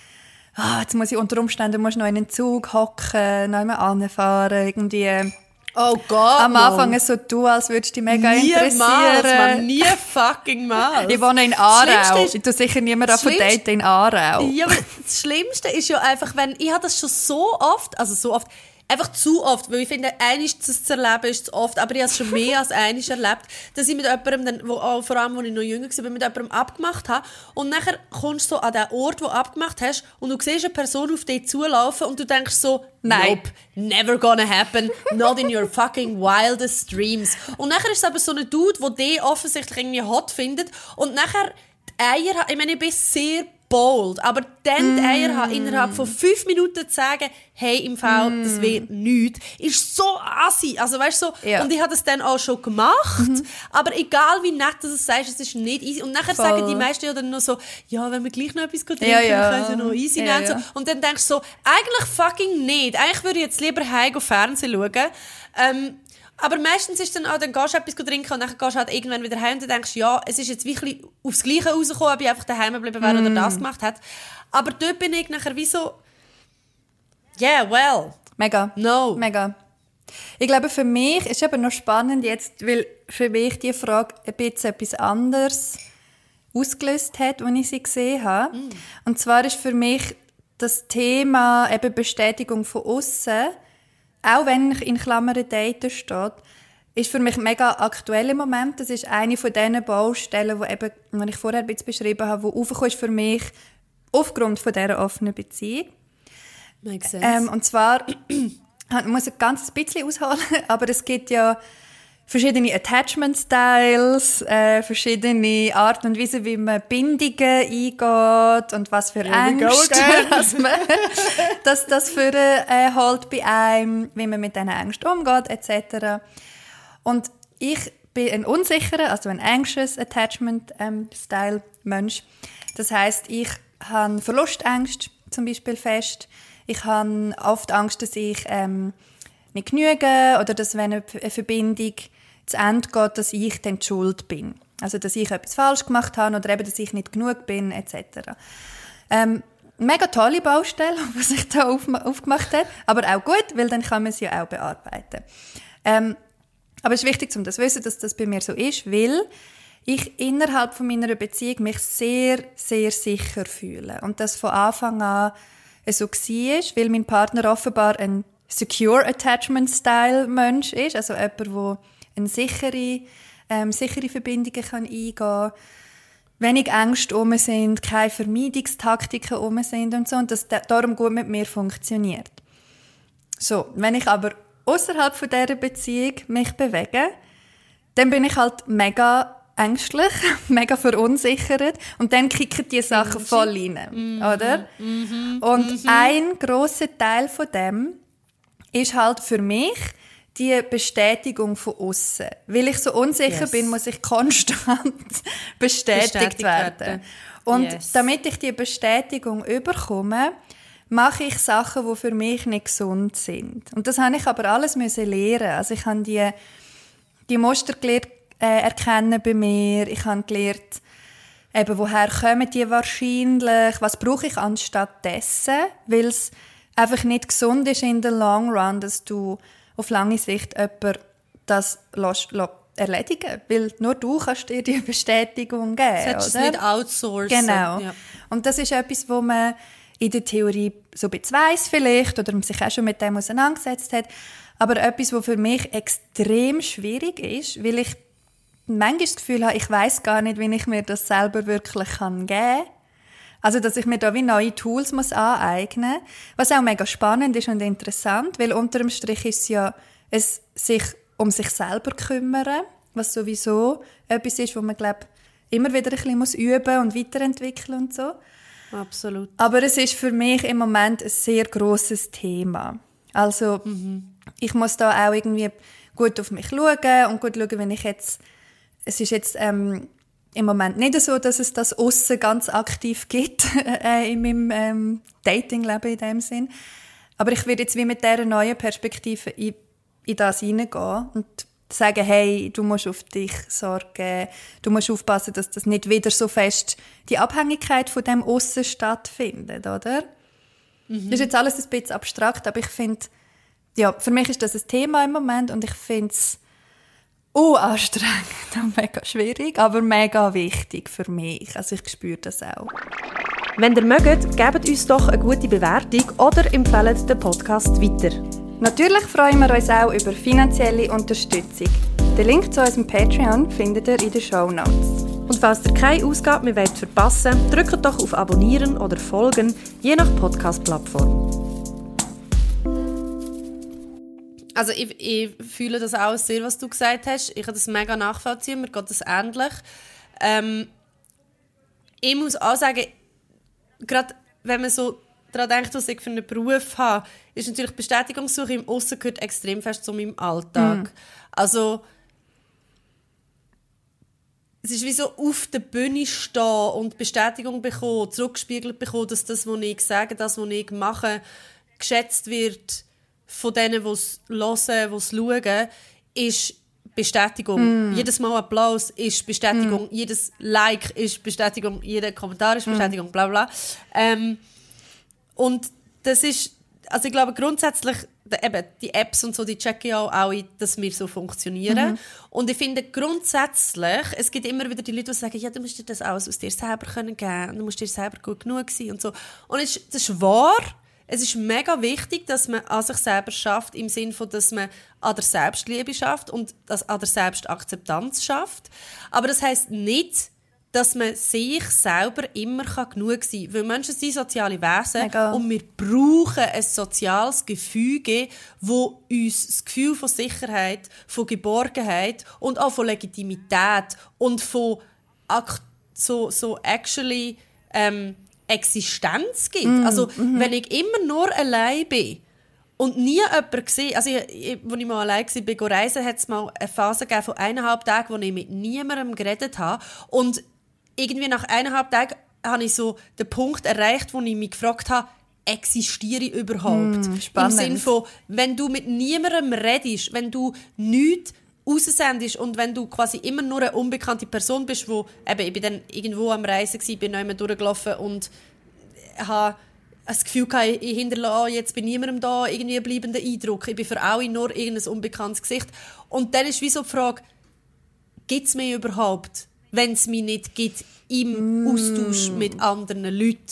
ah, jetzt muss ich unter Umständen muss noch in einen Zug hocken, noch einmal anfahren, irgendwie. Oh Gott. Am Anfang so du, als würdest du dich mega Niemals, interessieren. Man, nie fucking mal. Ich wohne in Aarau. Ist, ich tue sicher niemand auf Date in Aarau. Ja, aber das Schlimmste ist ja einfach, wenn, ich habe das schon so oft, also so oft, einfach zu oft, weil ich finde, einiges zu erleben ist zu oft, aber ich habe es schon mehr als einiges erlebt, dass ich mit jemandem, dann, wo, auch vor allem, als ich noch jünger war, mit jemandem abgemacht habe und nachher kommst du so an den Ort, wo du abgemacht hast und du siehst eine Person auf dich zulaufen und du denkst so, Nein. Nope, never gonna happen, not in your fucking wildest dreams. Und nachher ist es aber so ein Dude, der dich offensichtlich irgendwie hot findet und nachher die Eier, ich meine, ich bin sehr bold. Aber dann die Eier haben, innerhalb von fünf Minuten zu sagen, hey, im Fall, mm. das wird nichts, ist so assi. Also, weißt so, ja. und ich habe das dann auch schon gemacht. Mhm. Aber egal wie nett du es sagst, es ist nicht easy. Und nachher Voll. sagen die meisten ja dann noch so, ja, wenn wir gleich noch etwas trinken, ja, ja. können sie noch easy ja, nehmen. Und dann denkst du so, eigentlich fucking nicht. Eigentlich würde ich jetzt lieber heim Fernsehen schauen. Ähm, aber meistens ist dann auch, dann gehst du etwas trinken und dann gehst du halt irgendwann wieder heim und denkst, ja, es ist jetzt wirklich aufs Gleiche rausgekommen, ob ich einfach daheim geblieben wäre mm. oder das gemacht hat. Aber dort bin ich nachher wie so, yeah, well. Mega. No. Mega. Ich glaube, für mich ist eben noch spannend jetzt, weil für mich die Frage ein bisschen etwas anderes ausgelöst hat, als ich sie gesehen habe. Mm. Und zwar ist für mich das Thema eben Bestätigung von außen auch wenn in Klammern Daten steht, ist für mich mega aktuell im Moment. Das ist eine von diesen Baustellen, die eben, die ich vorher ein bisschen beschrieben habe, die aufgekommen ist für mich aufgrund von dieser offenen Beziehung. Makes sense. Ähm, und zwar, *clears throat* ich muss ein ganz bisschen ausholen, *laughs* aber es gibt ja verschiedene Attachment Styles, äh, verschiedene Arten und Weisen, wie man Bindungen eingeht und was für Ängste *laughs* dass man, dass das für äh, halt bei einem, wie man mit diesen Ängsten umgeht etc. Und ich bin ein unsicherer, also ein anxious Attachment ähm, Style Mensch. Das heißt, ich habe Verlustängste zum Beispiel fest. Ich habe oft Angst, dass ich ähm, nicht genüge oder dass wenn eine Verbindung zu Ende geht, dass ich dann die Schuld bin. Also, dass ich etwas falsch gemacht habe oder eben, dass ich nicht genug bin, etc. Ähm, mega tolle Baustelle, *laughs* die sich da auf, aufgemacht hat, aber auch gut, weil dann kann man sie ja auch bearbeiten. Ähm, aber es ist wichtig, um das zu wissen, dass das bei mir so ist, weil ich innerhalb von meiner Beziehung mich sehr, sehr sicher fühle. Und das von Anfang an so war, weil mein Partner offenbar ein Secure Attachment Style Mensch ist, also jemand, der eine sichere, ähm, sichere Verbindungen kann eingehen kann. wenig Ängste um sind, keine Vermeidungstaktiken um sind und so und das darum gut mit mir funktioniert. So, wenn ich aber außerhalb von dieser Beziehung mich bewege, dann bin ich halt mega ängstlich, *laughs* mega verunsichert und dann kicken die Sachen voll rein, -hmm. oder? -hmm. Und -hmm. ein großer Teil von dem ist halt für mich die Bestätigung von außen. Weil ich so unsicher yes. bin, muss ich konstant *laughs* bestätigt, bestätigt werden. werden. Und yes. damit ich die Bestätigung überkomme, mache ich Sachen, die für mich nicht gesund sind. Und das habe ich aber alles müssen lernen. Also ich habe die, die Muster gelernt, äh, erkennen bei mir. Ich habe gelernt, eben, woher kommen die wahrscheinlich, was brauche ich anstatt dessen, weil es einfach nicht gesund ist in der Long Run, dass du auf lange Sicht jemand das lässt, lässt erledigen weil nur du kannst dir die *laughs* Bestätigung geben. Das oder? nicht outsourcen. Genau. Ja. Und das ist etwas, wo man in der Theorie so ein bisschen weiss vielleicht oder sich auch schon mit dem auseinandergesetzt hat, aber etwas, was für mich extrem schwierig ist, weil ich manchmal das Gefühl habe, ich weiß gar nicht, wie ich mir das selber wirklich geben kann. Also, dass ich mir da wie neue Tools muss aneignen muss. Was auch mega spannend ist und interessant, weil unter dem Strich ist es ja es sich um sich selber kümmern, was sowieso etwas ist, wo man, glaube immer wieder ein bisschen muss üben und weiterentwickeln und so. Absolut. Aber es ist für mich im Moment ein sehr großes Thema. Also, mhm. ich muss da auch irgendwie gut auf mich schauen und gut schauen, wenn ich jetzt es ist jetzt ähm, im Moment nicht so, dass es das Aussen ganz aktiv gibt *laughs* äh, in meinem ähm, Datingleben in dem Sinn. Aber ich werde jetzt wie mit dieser neuen Perspektive in, in das hineingehen und sagen, hey, du musst auf dich sorgen, du musst aufpassen, dass das nicht wieder so fest die Abhängigkeit von dem Aussen stattfindet, oder? Mhm. Das ist jetzt alles ein bisschen abstrakt, aber ich finde, ja, für mich ist das ein Thema im Moment und ich finde es uh, anstrengend *laughs* und mega schwierig, aber mega wichtig für mich. Also ich spüre das auch. Wenn ihr mögt, gebt uns doch eine gute Bewertung oder empfehlt den Podcast weiter. Natürlich freuen wir uns auch über finanzielle Unterstützung. Den Link zu unserem Patreon findet ihr in den Show Notes. Und falls ihr keine Ausgabe mehr verpassen wollt, drückt doch auf Abonnieren oder Folgen, je nach Podcast-Plattform. Also ich, ich, fühle das auch sehr, was du gesagt hast. Ich kann das mega nachvollziehen, mir geht das ähnlich. Ähm, ich muss auch sagen, gerade wenn man so daran denkt, was ich für einen Beruf habe, ist natürlich Bestätigungssuche im Aussen gehört extrem fest zu meinem Alltag. Mhm. Also es ist wie so auf der Bühne stehen und Bestätigung bekommen, zurückgespiegelt bekommen, dass das, was ich sage, das, was ich mache, geschätzt wird von denen, die es hören, die es schauen, ist Bestätigung. Mm. Jedes Mal Applaus ist Bestätigung. Mm. Jedes Like ist Bestätigung. Jeder Kommentar ist mm. Bestätigung. Mm. Bla bla. Ähm, und das ist, also ich glaube grundsätzlich, eben, die Apps und so, die checken ja auch, dass wir so funktionieren. Mhm. Und ich finde grundsätzlich, es gibt immer wieder die Leute, die sagen, ja, du musst dir das alles aus dir selber können geben, du musst dir selber gut genug sein und so. Und das ist wahr, es ist mega wichtig, dass man an sich selber schafft, im Sinne von, dass man an der Selbstliebe schafft und das an der Selbstakzeptanz schafft. Aber das heißt nicht, dass man sich selber immer genug sein kann. Weil Menschen sind soziale Wesen Mega. und wir brauchen ein soziales Gefüge, wo uns das Gefühl von Sicherheit, von Geborgenheit und auch von Legitimität und von so, so actually ähm, Existenz gibt. Mm, also, mm -hmm. wenn ich immer nur allein bin und nie jemanden gesehen, also, ich, als ich mal allein war, bin reisen, hat es mal eine Phase gegeben von eineinhalb Tagen, wo ich mit niemandem geredet habe. Und irgendwie nach eineinhalb Tagen habe ich so den Punkt erreicht, wo ich mich gefragt habe, existiere ich überhaupt? Mm, Im Sinne von, wenn du mit niemandem redest, wenn du nichts raussendest und wenn du quasi immer nur eine unbekannte Person bist, wo eben, ich bin dann irgendwo am Reisen gewesen, bin noch durchgelaufen und habe das Gefühl gehabt, ich hinterlasse jetzt bei niemandem da irgendwie einen bleibenden Eindruck. Ich bin für alle nur irgendein unbekanntes Gesicht. Und dann ist wie so die Frage, gibt es mich überhaupt, wenn es mich nicht gibt im mm. Austausch mit anderen Leuten?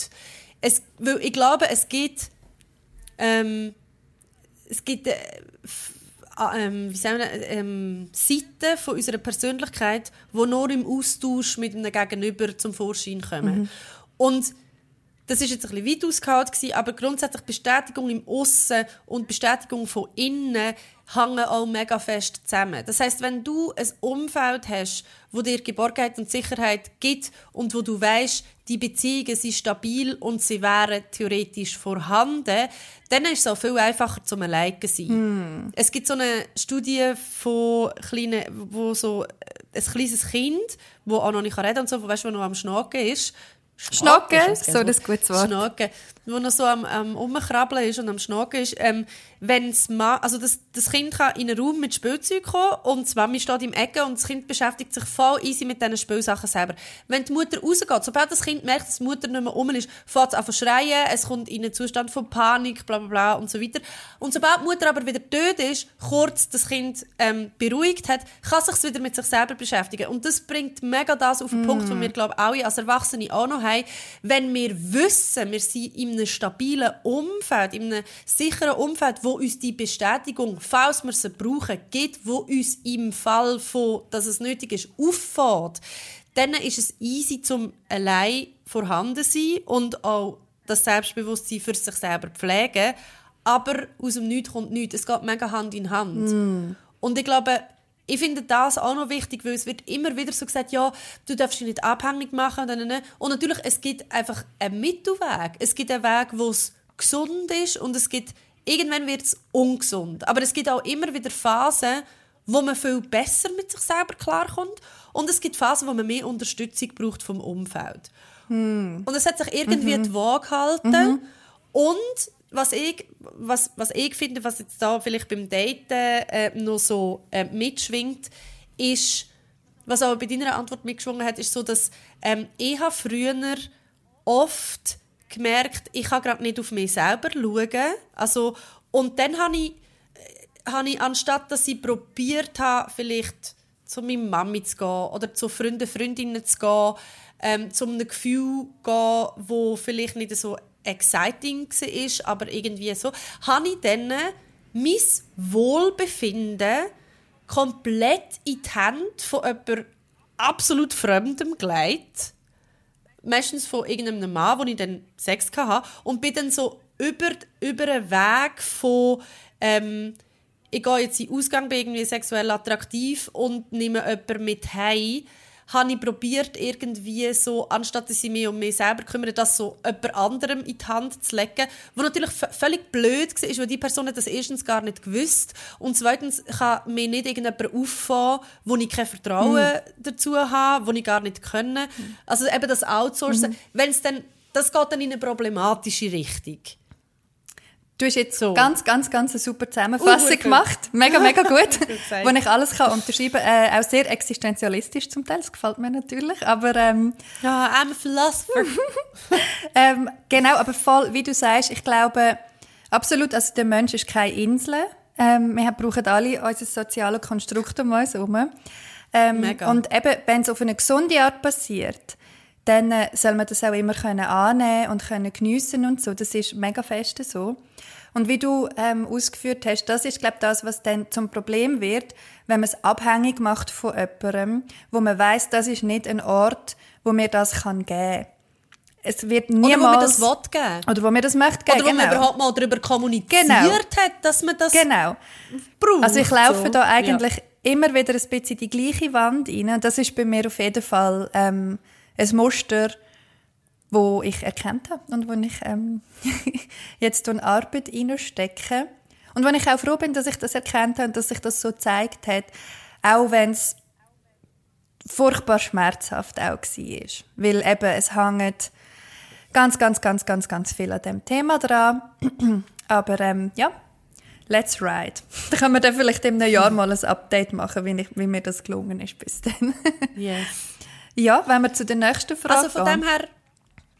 Es, ich glaube, es gibt, ähm, es gibt äh, ähm, wie sagen wir, ähm, Seiten von unserer Persönlichkeit, die nur im Austausch mit einem Gegenüber zum Vorschein kommen. Mhm. Und das ist jetzt ein bisschen weit ausgeholt aber grundsätzlich Bestätigung im Aussen und Bestätigung von innen hängen auch mega fest zusammen. Das heißt, wenn du ein Umfeld hast, wo dir Geborgenheit und Sicherheit gibt und wo du weißt, die Beziehungen sind stabil und sie wären theoretisch vorhanden, dann ist es auch viel einfacher zum Alleine sein. Mm. Es gibt so eine Studie von kleinen, wo so ein kleines Kind, wo auch noch nicht reden kann und so, wo weißt, wo noch am Schnacken ist, Schnacken, so das gutes Wort. Schnacken, wo er so am, am Umkrabbeln ist und am Schnacken ist. Ähm, wenn's ma also das, das Kind kann in einen Raum mit Spielzeug kommen und die Mami steht im Ecke und das Kind beschäftigt sich voll easy mit diesen Spielsachen selber. Wenn die Mutter rausgeht, sobald das Kind merkt, dass die Mutter nicht mehr um ist, fängt es an zu schreien, es kommt in einen Zustand von Panik, bla bla bla und so weiter. Und sobald die Mutter aber wieder tot ist, kurz das Kind ähm, beruhigt hat, kann sich wieder mit sich selber beschäftigen. Und das bringt mega das auf den mm. Punkt, den wir, glaube ich, alle als Erwachsene auch noch haben. Wenn wir wissen, wir sind in einem stabilen Umfeld, in einem sicheren Umfeld, wo uns die Bestätigung, falls wir sie brauchen, gibt, wo uns im Fall von, dass es nötig ist, auffällt, dann ist es easy zum allein vorhanden sein und auch das Selbstbewusstsein für sich selber pflegen. Aber aus dem Nichts kommt nichts. Es geht mega Hand in Hand. Mm. Und ich glaube, ich finde das auch noch wichtig, weil es wird immer wieder so gesagt, ja, du darfst dich nicht abhängig machen. Und natürlich, es gibt einfach einen Mittelweg. Es gibt einen Weg, wo es gesund ist und es gibt, irgendwann wird es ungesund. Aber es gibt auch immer wieder Phasen, wo man viel besser mit sich selber klarkommt und es gibt Phasen, wo man mehr Unterstützung braucht vom Umfeld. Hm. Und es hat sich irgendwie mhm. die Waage gehalten mhm. und was ich, was, was ich finde, was jetzt da vielleicht beim Daten äh, noch so äh, mitschwingt, ist, was auch bei deiner Antwort mitgeschwungen hat, ist so, dass ähm, ich habe früher oft gemerkt, ich kann gerade nicht auf mich selber schauen. Also, und dann habe ich, äh, habe ich, anstatt dass ich probiert habe, vielleicht zu meiner Mami zu gehen oder zu Freunden, Freundinnen zu gehen, ähm, zu einem Gefühl zu gehen, wo vielleicht nicht so exciting war, aber irgendwie so, habe ich dann mein Wohlbefinden komplett in die Hände von jemandem absolut Fremdem gelegt. Meistens von irgendeinem Mann, wo ich dann Sex hatte. Und bin dann so über, über einen Weg von ähm, ich gehe jetzt in Ausgang, bin irgendwie sexuell attraktiv und nehme jemanden mit heim habe ich probiert, irgendwie so, anstatt dass ich mich um mich selber kümmere, das so jemand anderem in die Hand zu legen. Was natürlich völlig blöd war, weil die Person das erstens gar nicht gewusst und zweitens kann mir nicht irgendjemand auffahren, wo ich kein Vertrauen mhm. dazu habe, wo ich gar nicht können. Also eben das Outsourcen, mhm. wenn es dann, das geht dann in eine problematische Richtung. Du hast jetzt so. ganz, ganz, ganz eine super Zusammenfassung uh, gemacht. Mega, mega *laughs* gut. wo ich alles kann unterschreiben kann. Äh, auch sehr existenzialistisch zum Teil. Das gefällt mir natürlich. Aber, ähm, ja, I'm a philosopher. *laughs* ähm, genau, aber voll, wie du sagst, ich glaube, absolut, also der Mensch ist keine Insel. Ähm, wir brauchen alle unser soziales Konstrukt um uns herum. Ähm, mega. Und eben, wenn es auf eine gesunde Art passiert, dann soll man das auch immer können annehmen und können geniessen und so. Das ist mega fest so. Und wie du ähm, ausgeführt hast, das ist, glaube das, was dann zum Problem wird, wenn man es abhängig macht von jemandem, wo man weiß, das ist nicht ein Ort, wo mir das kann geben. Es wird niemals... Oder wo man das will geben. Oder wo man das möchte geben, Oder wo genau. man überhaupt mal darüber kommuniziert genau. hat, dass man das genau. braucht. Also ich laufe so. da eigentlich ja. immer wieder ein bisschen die gleiche Wand rein. Das ist bei mir auf jeden Fall ähm, ein Muster, wo ich erkannt habe und wo ich ähm, *laughs* jetzt in Arbeit hineinstecke. Und wo ich auch froh bin, dass ich das erkannt habe und dass sich das so gezeigt hat, auch wenn es furchtbar schmerzhaft auch war. Weil eben, es hängt ganz, ganz, ganz, ganz, ganz viel an dem Thema dran. *clears throat* Aber ähm, ja, let's ride. *laughs* Da können wir dann vielleicht in einem Jahr mal ein Update machen, wie, ich, wie mir das gelungen ist bis dann. *laughs* yes. Ja, wenn wir zu der nächsten Frage Also von gehen. dem her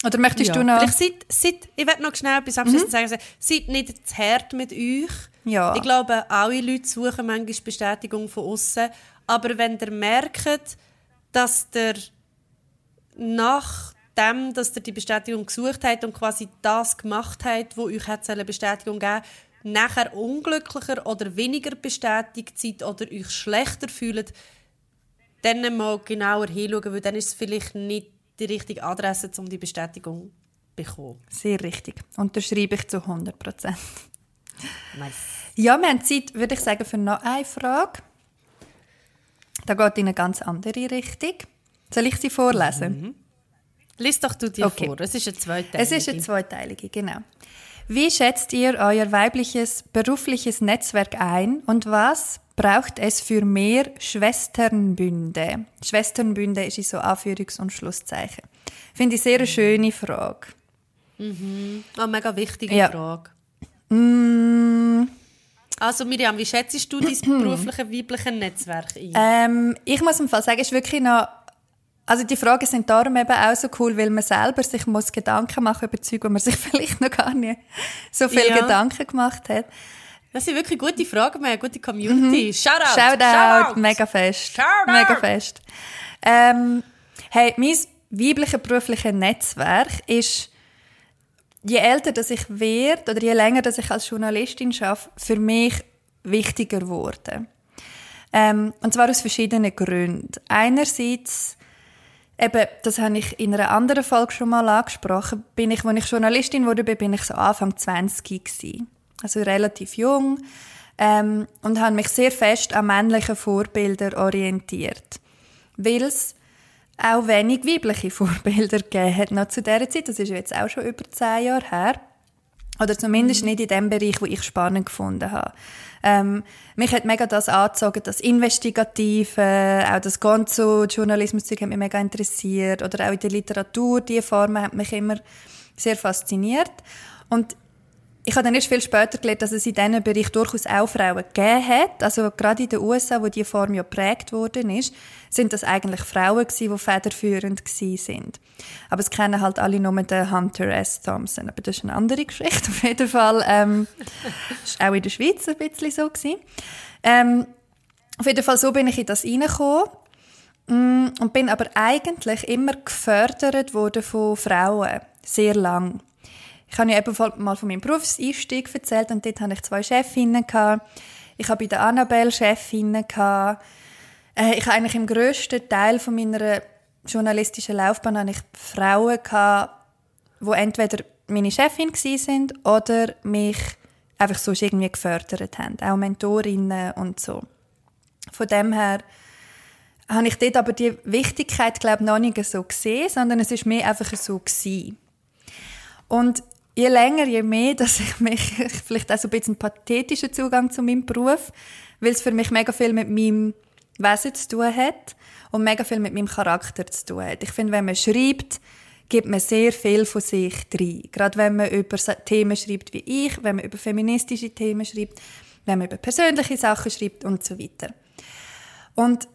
oder möchtest ja. du noch... Vielleicht seid, seid, ich werde noch schnell etwas abschließend mhm. sagen. Seid nicht zu hart mit euch. Ja. Ich glaube, alle Leute suchen manchmal Bestätigung von außen. Aber wenn ihr merkt, dass ihr nachdem, dass ihr die Bestätigung gesucht habt und quasi das gemacht habt, wo euch eine Bestätigung geben nachher unglücklicher oder weniger bestätigt seid oder euch schlechter fühlt, dann mal genauer hinschauen, weil dann ist es vielleicht nicht die richtige Adresse, um die Bestätigung zu bekommen. Sehr richtig. Unterschreibe ich zu 100 Prozent. Nice. Ja, wir haben Zeit, würde ich sagen, für noch eine Frage. Da geht in eine ganz andere Richtung. Soll ich sie vorlesen? Mhm. Lies doch du dir okay. vor. Es ist eine zweiteilige. Es ist eine zweiteilige, genau. Wie schätzt ihr euer weibliches berufliches Netzwerk ein und was braucht es für mehr Schwesternbünde? Schwesternbünde ist so Anführungs- und Schlusszeichen. Finde ich sehr eine schöne Frage. Mhm. Eine mega wichtige Ja. Frage. Mm, Also Miriam, wie schätzt du dein *clears throat* berufliche weibliche Netzwerk ein? ähm, ich muss im Fall sagen, es ist wirklich noch also die Fragen sind darum eben auch so cool, weil man selber sich muss Gedanken machen über Zeug, wo man sich *laughs* vielleicht noch gar nicht so viel Ja. Gedanken gemacht hat. Das sind wirklich gute Fragen, wir haben eine gute Community. Shoutout! Mhm. Shoutout, Shoutout! mega fest. Shoutout! Mega fest. Ähm, hey, mein weibliches berufliches Netzwerk ist, je älter dass ich werde oder je länger dass ich als Journalistin arbeite, für mich wichtiger geworden. Ähm, und zwar aus verschiedenen Gründen. Einerseits, eben, das habe ich in einer anderen Folge schon mal angesprochen, bin ich, als ich Journalistin wurde, bin ich so Anfang 20 gewesen. Also relativ jung. Ähm, und habe mich sehr fest an männlichen Vorbildern orientiert. Weil es auch wenig weibliche *laughs* Vorbilder gegeben hat, noch zu dieser Zeit. Das ist jetzt auch schon über zehn Jahre her. Oder zumindest nicht in dem Bereich, wo ich spannend gefunden habe. Ähm, mich hat mega das angezogen, das Investigative, auch das ganze Journalismuszeug hat mich mega interessiert. Oder auch in der Literatur, die Formen hat mich immer sehr fasziniert. Und ich habe dann erst viel später gelernt, dass es in diesem Bereich durchaus auch Frauen gegeben hat. Also gerade in den USA, wo die Form ja geprägt worden ist, sind das eigentlich Frauen gewesen, die federführend sind. Aber es kennen halt alle nur den Hunter S. Thompson. Aber das ist eine andere Geschichte. Auf jeden Fall ähm, ist auch in der Schweiz ein bisschen so gewesen. Ähm, auf jeden Fall so bin ich in das reingekommen. Mm, Und bin aber eigentlich immer gefördert worden von Frauen. Sehr lang. Ich habe ja eben mal von meinem Berufseinstieg erzählt und dort hatte ich zwei Chefinnen. Gehabt. Ich habe bei der Annabelle Chefinnen. Gehabt. Äh, Ich habe eigentlich im grössten Teil von meiner journalistischen Laufbahn habe ich Frauen die entweder meine Chefin sind oder mich einfach so irgendwie gefördert haben. Auch Mentorinnen und so. Von dem her habe ich dort aber die Wichtigkeit, glaube ich, noch nicht so gesehen, sondern es ist mir einfach so gewesen. Und je länger, je mehr, dass ich mich *laughs* vielleicht auch so ein bisschen einen pathetischen Zugang zu meinem Beruf, weil es für mich mega viel mit meinem Wesen zu tun hat und mega viel mit meinem Charakter zu tun hat. Ich finde, wenn man schreibt, gibt man sehr viel von sich rein. Gerade wenn man über Themen schreibt wie ich, wenn man über feministische Themen schreibt, wenn man über persönliche Sachen schreibt und so weiter. Und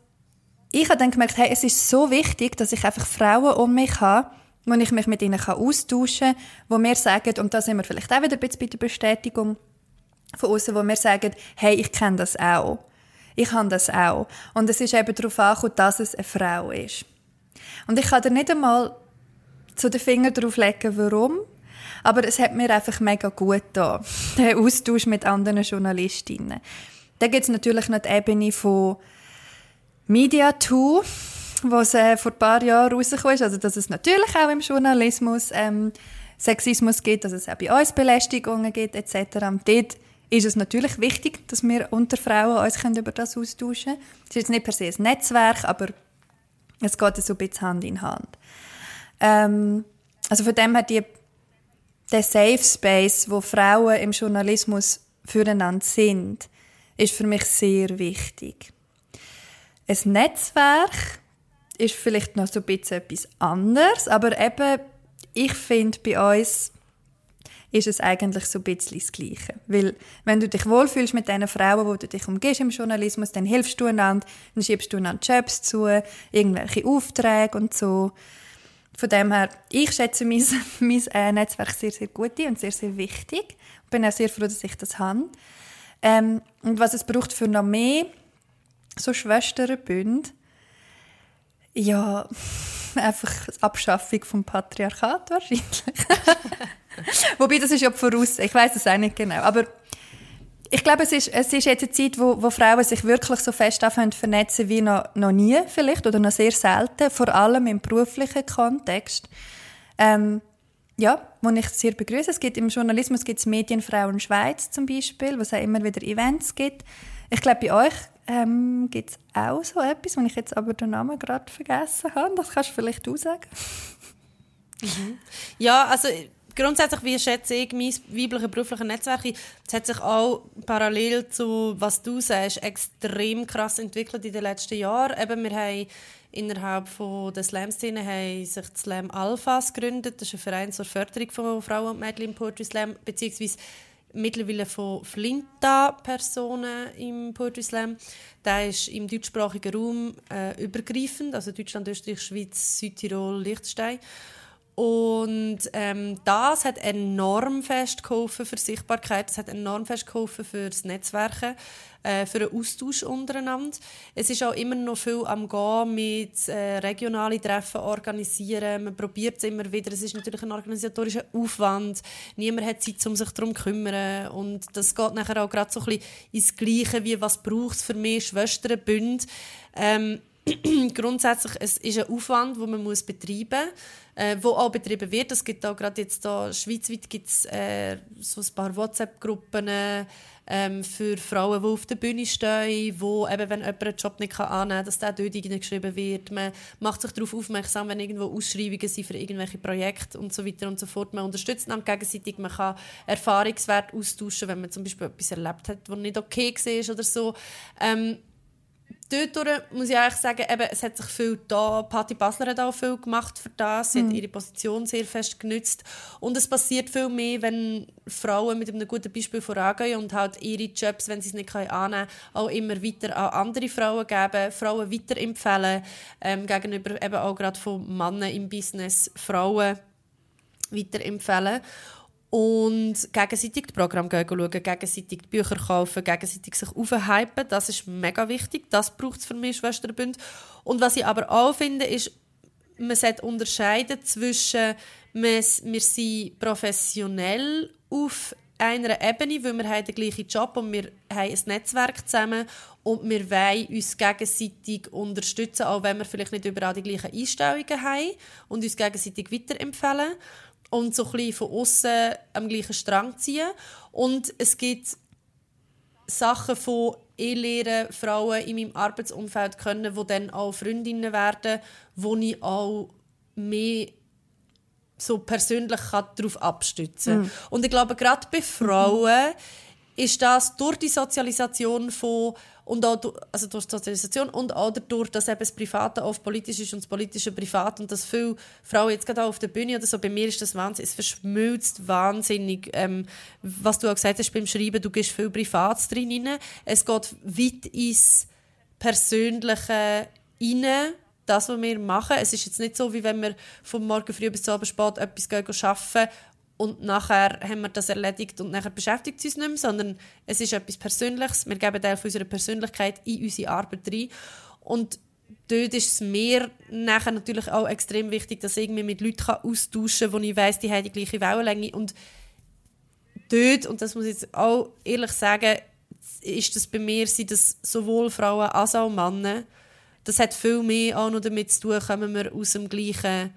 ich habe dann gemerkt, hey, es ist so wichtig, dass ich einfach Frauen um mich habe, wo ich mich mit ihnen austauschen kann, wo mir sagen, und da sind wir vielleicht auch wieder ein bisschen bei der Bestätigung von außen, wo mir sagen, hey, ich kenne das auch. Ich habe das auch. Und es ist eben darauf angekommen, dass es eine Frau ist. Und ich kann dir nicht einmal zu den Fingern drauf legen, warum. Aber es hat mir einfach mega gut getan. *laughs* Der Austausch mit anderen Journalistinnen. Da gibt es natürlich noch die Ebene von Media 2, was äh, vor ein paar Jahren rausgekommen ist. Also, dass es natürlich auch im Journalismus ähm, Sexismus gibt, dass es auch bei uns Belästigungen gibt, etc. Und dort ist es natürlich wichtig, dass wir unter Frauen uns über das austauschen können. Es ist jetzt nicht per se ein Netzwerk, aber es geht so ein bisschen Hand in Hand. Ähm, also von dem her die, der Safe Space, wo Frauen im Journalismus füreinander sind, ist für mich sehr wichtig. Ein Netzwerk ist vielleicht noch so ein bisschen etwas anderes, aber eben, ich finde, bei uns ist es eigentlich so ein bisschen das Gleiche. Weil, wenn du dich wohlfühlst mit diesen Frauen, wo du dich umgehst im Journalismus, dann hilfst du einander, dann schiebst du einander Jobs zu, irgendwelche Aufträge und so. Von dem her, ich schätze mein, *laughs* mein äh, Netzwerk sehr, sehr gut und sehr, sehr wichtig. Ich bin auch sehr froh, dass ich das habe. Ähm, und was es braucht für noch mehr so Schwesternbünde, ja, *laughs* einfach Abschaffung vom Patriarchat wahrscheinlich. *laughs* Wobei, das ist ja voraus, ich weiß es auch nicht genau. Aber ich glaube, es ist, es ist jetzt eine Zeit, wo, wo Frauen sich wirklich so fest anfangen vernetzen wie noch, noch nie vielleicht oder noch sehr selten, vor allem im beruflichen Kontext. Ähm, ja, wo ich sehr begrüße. Es gibt im Journalismus gibt es Medienfrauen Schweiz zum Beispiel, wo es auch immer wieder Events gibt. Ich glaube, bei euch ähm, gibt es auch so etwas, wo ich jetzt aber den Namen gerade vergessen habe. Das kannst du vielleicht auch sagen. Mhm. Ja, also grundsätzlich, wie schätze ich mein weibliches berufliches Netzwerk, es hat sich auch parallel zu, was du sagst, extrem krass entwickelt in den letzten Jahren. Eben, wir haben innerhalb der Slam-Szene haben sich die Slam Alphas gegründet. Das ist ein Verein zur Förderung von Frauen und Mädchen im Poetry Slam, beziehungsweise mittlerweile von Flinta-Personen im Poetry Slam. Der ist im deutschsprachigen Raum äh, übergreifend, also Deutschland, Österreich, Schweiz, Südtirol, Liechtenstein. Und ähm, das hat enorm fest geholfen für Sichtbarkeit, das hat enorm fest geholfen für das Netzwerken, äh, für den Austausch untereinander. Es ist auch immer noch viel am Gehen mit äh, regionalen Treffen organisieren. Man probiert es immer wieder. Es ist natürlich ein organisatorischer Aufwand. Niemand hat Zeit, um sich darum zu kümmern. Und das geht nachher auch gerade so ein bisschen ins Gleiche, wie was braucht es für mehr Schwesternbünde. Ähm, *clears throat* grundsätzlich es ist ein Aufwand, den man muss betreiben muss, äh, wo auch betrieben wird. Es gibt auch gerade jetzt da, schweizweit gibt es äh, so ein paar WhatsApp-Gruppen ähm, für Frauen, die auf der Bühne stehen, wo eben, wenn jemand einen Job nicht annehmen kann, dass der dort geschrieben wird. Man macht sich darauf aufmerksam, wenn irgendwo Ausschreibungen sind für irgendwelche Projekte und so weiter und so fort. Man unterstützt dann gegenseitig, man kann Erfahrungswerte austauschen, wenn man zum Beispiel etwas erlebt hat, was nicht okay war oder so. Ähm, dort muss ich eigentlich sagen, eben, es hat sich viel da, Patti Basler hat auch viel gemacht für das, sie mhm. hat ihre Position sehr fest genützt. Und es passiert viel mehr, wenn Frauen mit einem guten Beispiel vorangehen und halt ihre Jobs, wenn sie es nicht annehmen können, auch immer weiter an andere Frauen geben, Frauen weiterempfehlen, ähm, gegenüber eben auch gerade von Männern im Business Frauen weiterempfehlen und gegenseitig die Programme schauen, gegenseitig die Bücher kaufen, gegenseitig sich aufhypen. Das ist mega wichtig. Das braucht es für mich Schwesterbünde. Und was ich aber auch finde, ist, man sollte unterscheiden zwischen, wir, wir sind professionell auf einer Ebene, weil wir haben den gleichen Job und wir haben ein Netzwerk zusammen und wir wollen uns gegenseitig unterstützen, auch wenn wir vielleicht nicht überall die gleichen Einstellungen haben und uns gegenseitig weiterempfehlen und so ein bisschen von außen am gleichen Strang ziehen. Und es gibt Sachen von ich lehre Frauen in meinem Arbeitsumfeld kennen, die dann auch Freundinnen werden, wo ich auch mehr so persönlich darauf abstützen kann. Mm. Und ich glaube, gerade bei Frauen mm. ist das durch die Sozialisation von und auch durch, also durch die Sozialisation und auch dadurch, dass eben das Private oft politisch ist und das Politische privat und dass viele Frauen jetzt gerade auch auf der Bühne oder so, bei mir ist das Wahnsinn, es verschmilzt wahnsinnig, ähm, was du auch gesagt hast beim Schreiben, du gehst viel Privates drin rein, es geht weit ins Persönliche rein, das, was wir machen. Es ist jetzt nicht so, wie wenn wir vom Morgen früh bis zum Abend spät etwas arbeiten und nachher haben wir das erledigt und nachher beschäftigt es uns nicht mehr, sondern es ist etwas Persönliches. Wir geben Teil unserer Persönlichkeit in unsere Arbeit rein. Und dort ist es mir nachher natürlich auch extrem wichtig, dass ich mich mit Leuten austauschen kann, wo ich weiss, die haben die gleiche Wellenlänge. Und dort, und das muss ich jetzt auch ehrlich sagen, ist das bei mir, sind das sowohl Frauen als auch Männer. Das hat viel mehr auch noch damit zu tun, kommen wir aus dem gleichen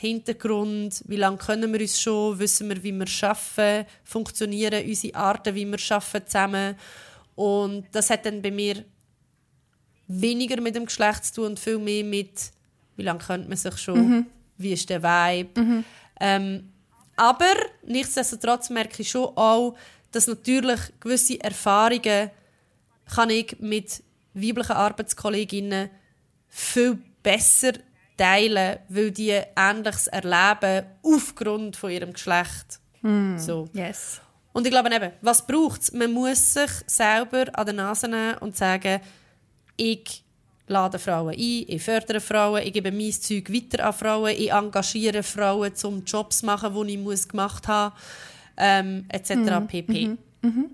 Hintergrund, wie lange können wir uns schon, wissen wir, wie wir arbeiten, funktionieren unsere Arten, wie wir arbeiten zusammen. Und das hat dann bei mir weniger mit dem Geschlecht zu tun und viel mehr mit, wie lange kennt man sich schon, mhm. wie ist der Vibe. Mhm. Ähm, aber nichtsdestotrotz merke ich schon auch, dass natürlich gewisse Erfahrungen kann ich mit weiblichen Arbeitskolleginnen viel besser teilen, weil die Ähnliches erleben aufgrund von ihrem Geschlecht. Mm, so. Yes. Und ich glaube eben, was braucht es? Man muss sich selber an die Nase nehmen und sagen, ich lade Frauen ein, ich fördere Frauen, ich gebe mein Zeug weiter an Frauen, ich engagiere Frauen, um Jobs zu machen, die ich muss gemacht haben ähm, etc. Mm, pp. Mm -hmm.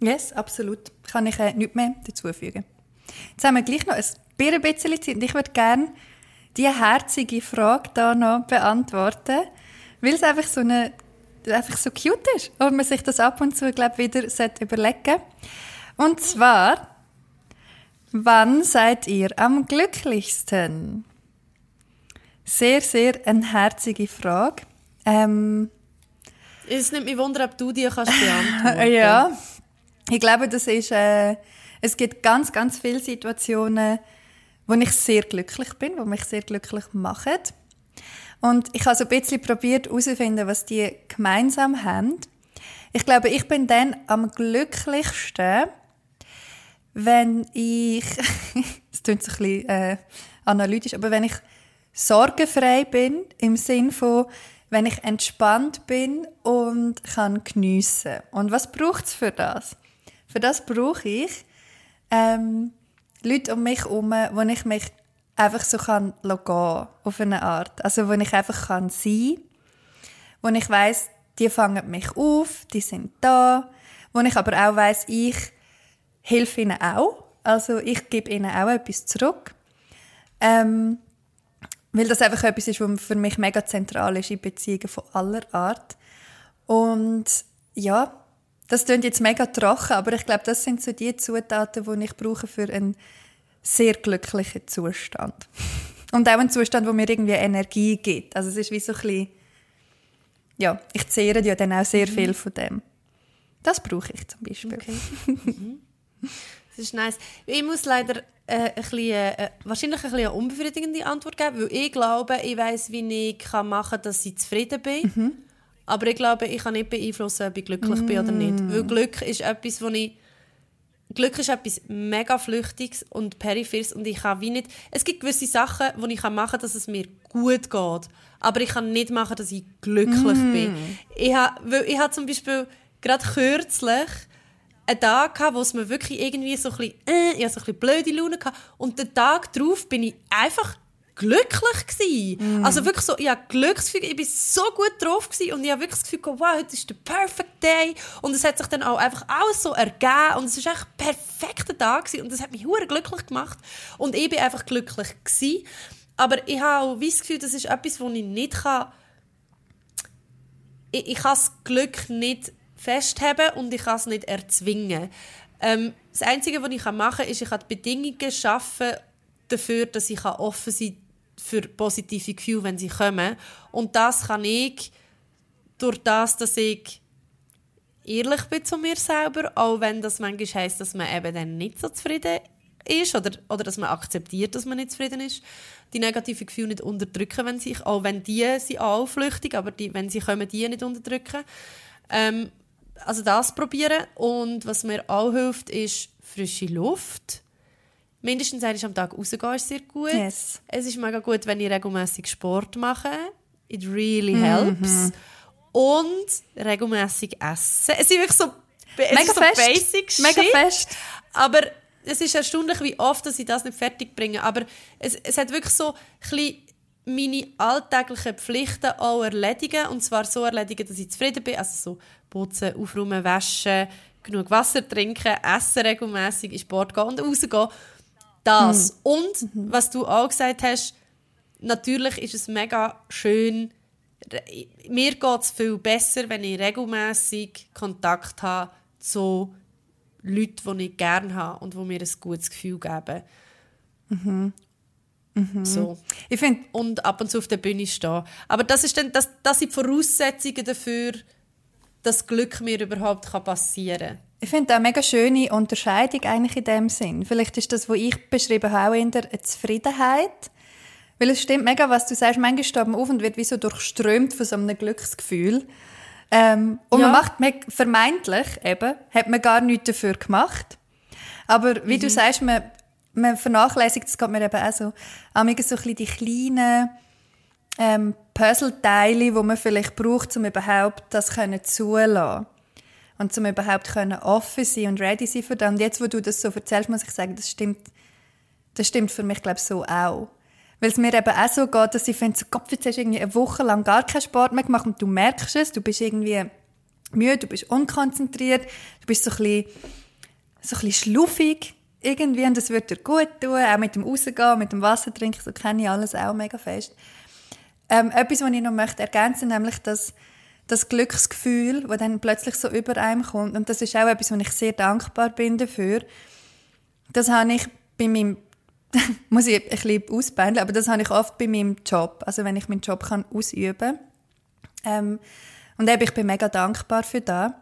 Yes, absolut. Kann ich äh, nichts mehr dazu fügen. Jetzt haben wir gleich noch ein bisschen Zeit und ich würde gerne die herzige Frage da noch beantworten, weil es einfach so eine einfach so cute ist und man sich das ab und zu, glaube wieder überlegen Und zwar, wann seid ihr am glücklichsten? Sehr, sehr eine herzige Frage. Ähm, es nimmt mich wunder, ob du die kannst beantworten. *laughs* ja, ich glaube, das ist, äh, es gibt ganz, ganz viele Situationen, wo ich sehr glücklich bin, wo mich sehr glücklich machen. Und ich habe so ein bisschen probiert herauszufinden, was die gemeinsam haben. Ich glaube, ich bin dann am glücklichsten, wenn ich, *laughs* es klingt so ein bisschen äh, analytisch, aber wenn ich sorgenfrei bin, im Sinn von, wenn ich entspannt bin und kann geniessen. Und was braucht es für das? Für das brauche ich ähm, Leute um mich herum, wo ich mich einfach so kann gehen, auf eine Art. Also wo ich einfach kann sein, wo ich weiß, die fangen mich auf, die sind da, wo ich aber auch weiß, ich helfe ihnen auch, also ich gebe ihnen auch etwas zurück, ähm, weil das einfach etwas ist, was für mich mega zentral ist in Beziehungen von aller Art. Und ja, das klingt jetzt mega trocken, aber ich glaube, das sind so die Zutaten, die ich brauche für einen sehr glücklichen Zustand. Und auch einen Zustand, wo mir irgendwie Energie gibt. Also es ist wie so ein bisschen, ja, ich zehre ja dann auch sehr mhm. viel von dem. Das brauche ich zum Beispiel. Okay. Mhm. Das ist nice. Ich muss leider äh, ein bisschen, äh, wahrscheinlich ein bisschen eine unbefriedigende Antwort geben, weil ich glaube, ich weiß, wie ich kann machen kann, dass ich zufrieden bin. Mhm. Aber ich glaube, ich kann nicht beeinflussen, ob ich glücklich mm. bin oder nicht. Mm. Weil Glück ist etwas, wo ich Glück ist etwas mega Flüchtiges und Peripheres und ich kann wie nicht... Es gibt gewisse Sachen, die ich machen kann, dass es mir gut geht. Aber ich kann nicht machen, dass ich glücklich mm. bin. Ich habe, ich habe zum Beispiel gerade kürzlich einen Tag gehabt, wo es mir wirklich irgendwie so ein bisschen, äh, ich so ein bisschen blöde Laune hatte. Und den Tag darauf bin ich einfach glücklich gewesen. Mm. Also wirklich so, ich hatte Glücksgefühl, ich war so gut drauf gewesen und ich habe wirklich das Gefühl, wow, heute ist der perfect day und es hat sich dann auch einfach alles so ergeben und es war echt ein perfekter Tag gewesen und das hat mich hure glücklich gemacht und ich bin einfach glücklich gewesen. Aber ich habe auch das Gefühl, das ist etwas, wo ich nicht kann, ich, ich kann das Glück nicht festheben und ich kann es nicht erzwingen. Ähm, das Einzige, was ich machen kann, ist, ich kann die Bedingungen schaffen dafür, dass ich offen sein kann für positive Gefühle, wenn sie kommen. Und das kann ich durch das, dass ich ehrlich bin zu mir selber, auch wenn das manchmal heisst, dass man eben dann nicht so zufrieden ist oder, oder dass man akzeptiert, dass man nicht zufrieden ist, die negativen Gefühle nicht unterdrücken, wenn sie, auch wenn die sind auch flüchtig, aber die, wenn sie kommen, die nicht unterdrücken. Ähm, also das probieren und was mir auch hilft, ist frische Luft mindestens einmal am Tag rausgehen ist sehr gut. Yes. Es ist mega gut, wenn ich regelmäßig Sport mache. It really helps. Mhm. Und regelmäßig essen. Es ist wirklich so, es mega ist so fest. basic Mega shit, fest. Aber es ist erstaunlich, wie oft dass ich das nicht fertig bringe. Aber es, es hat wirklich so ein meine alltäglichen Pflichten auch erledigen. Und zwar so erledigen, dass ich zufrieden bin. Also so putzen, aufräumen, waschen, genug Wasser trinken, essen regelmäßig, in Sport gehen und rausgehen. Das. Mhm. Und, mhm. was du auch gesagt hast, natürlich ist es mega schön, mir geht es viel besser, wenn ich regelmäßig Kontakt habe zu Leuten, die ich gerne habe und die mir ein gutes Gefühl geben. Mhm. Mhm. So. Ich find, und ab und zu auf der Bühne stehen. Aber das, ist dann, das, das sind die Voraussetzungen dafür, dass Glück mir überhaupt passieren kann. Ich finde das eine mega schöne Unterscheidung eigentlich in dem Sinn. Vielleicht ist das, was ich beschrieben habe, auch in der Zufriedenheit. Weil es stimmt mega, was du sagst, manchmal steht man auf und wird wie so durchströmt von so einem Glücksgefühl. Ähm, und ja. man macht vermeintlich eben, hat man gar nichts dafür gemacht. Aber wie mhm. du sagst, man, man vernachlässigt, das geht mir eben auch so, auch so ein bisschen die kleinen ähm, Puzzleteile, die man vielleicht braucht, um überhaupt das zulassen und um überhaupt können offen sein und ready sein für das. Und jetzt, wo du das so erzählst, muss ich sagen, das stimmt, das stimmt für mich, glaube ich, so auch. Weil es mir eben auch so geht, dass ich finde, so, Gott, jetzt hast du irgendwie eine Woche lang gar keinen Sport mehr gemacht und du merkst es, du bist irgendwie müde, du bist unkonzentriert, du bist so ein bisschen, so ein bisschen schluffig irgendwie und das wird dir gut tun, auch mit dem Rausgehen, mit dem Wasser trinken, so kenne ich alles auch mega fest. Ähm, etwas, was ich noch möchte ergänzen, nämlich, dass das Glücksgefühl, das dann plötzlich so über einem kommt. Und das ist auch etwas, wo ich sehr dankbar bin dafür. Das habe ich bei meinem *laughs* muss ich ein bisschen ausbändeln, aber das habe ich oft bei meinem Job. Also wenn ich meinen Job kann ausüben ähm, und eben, ich bin mega dankbar für das.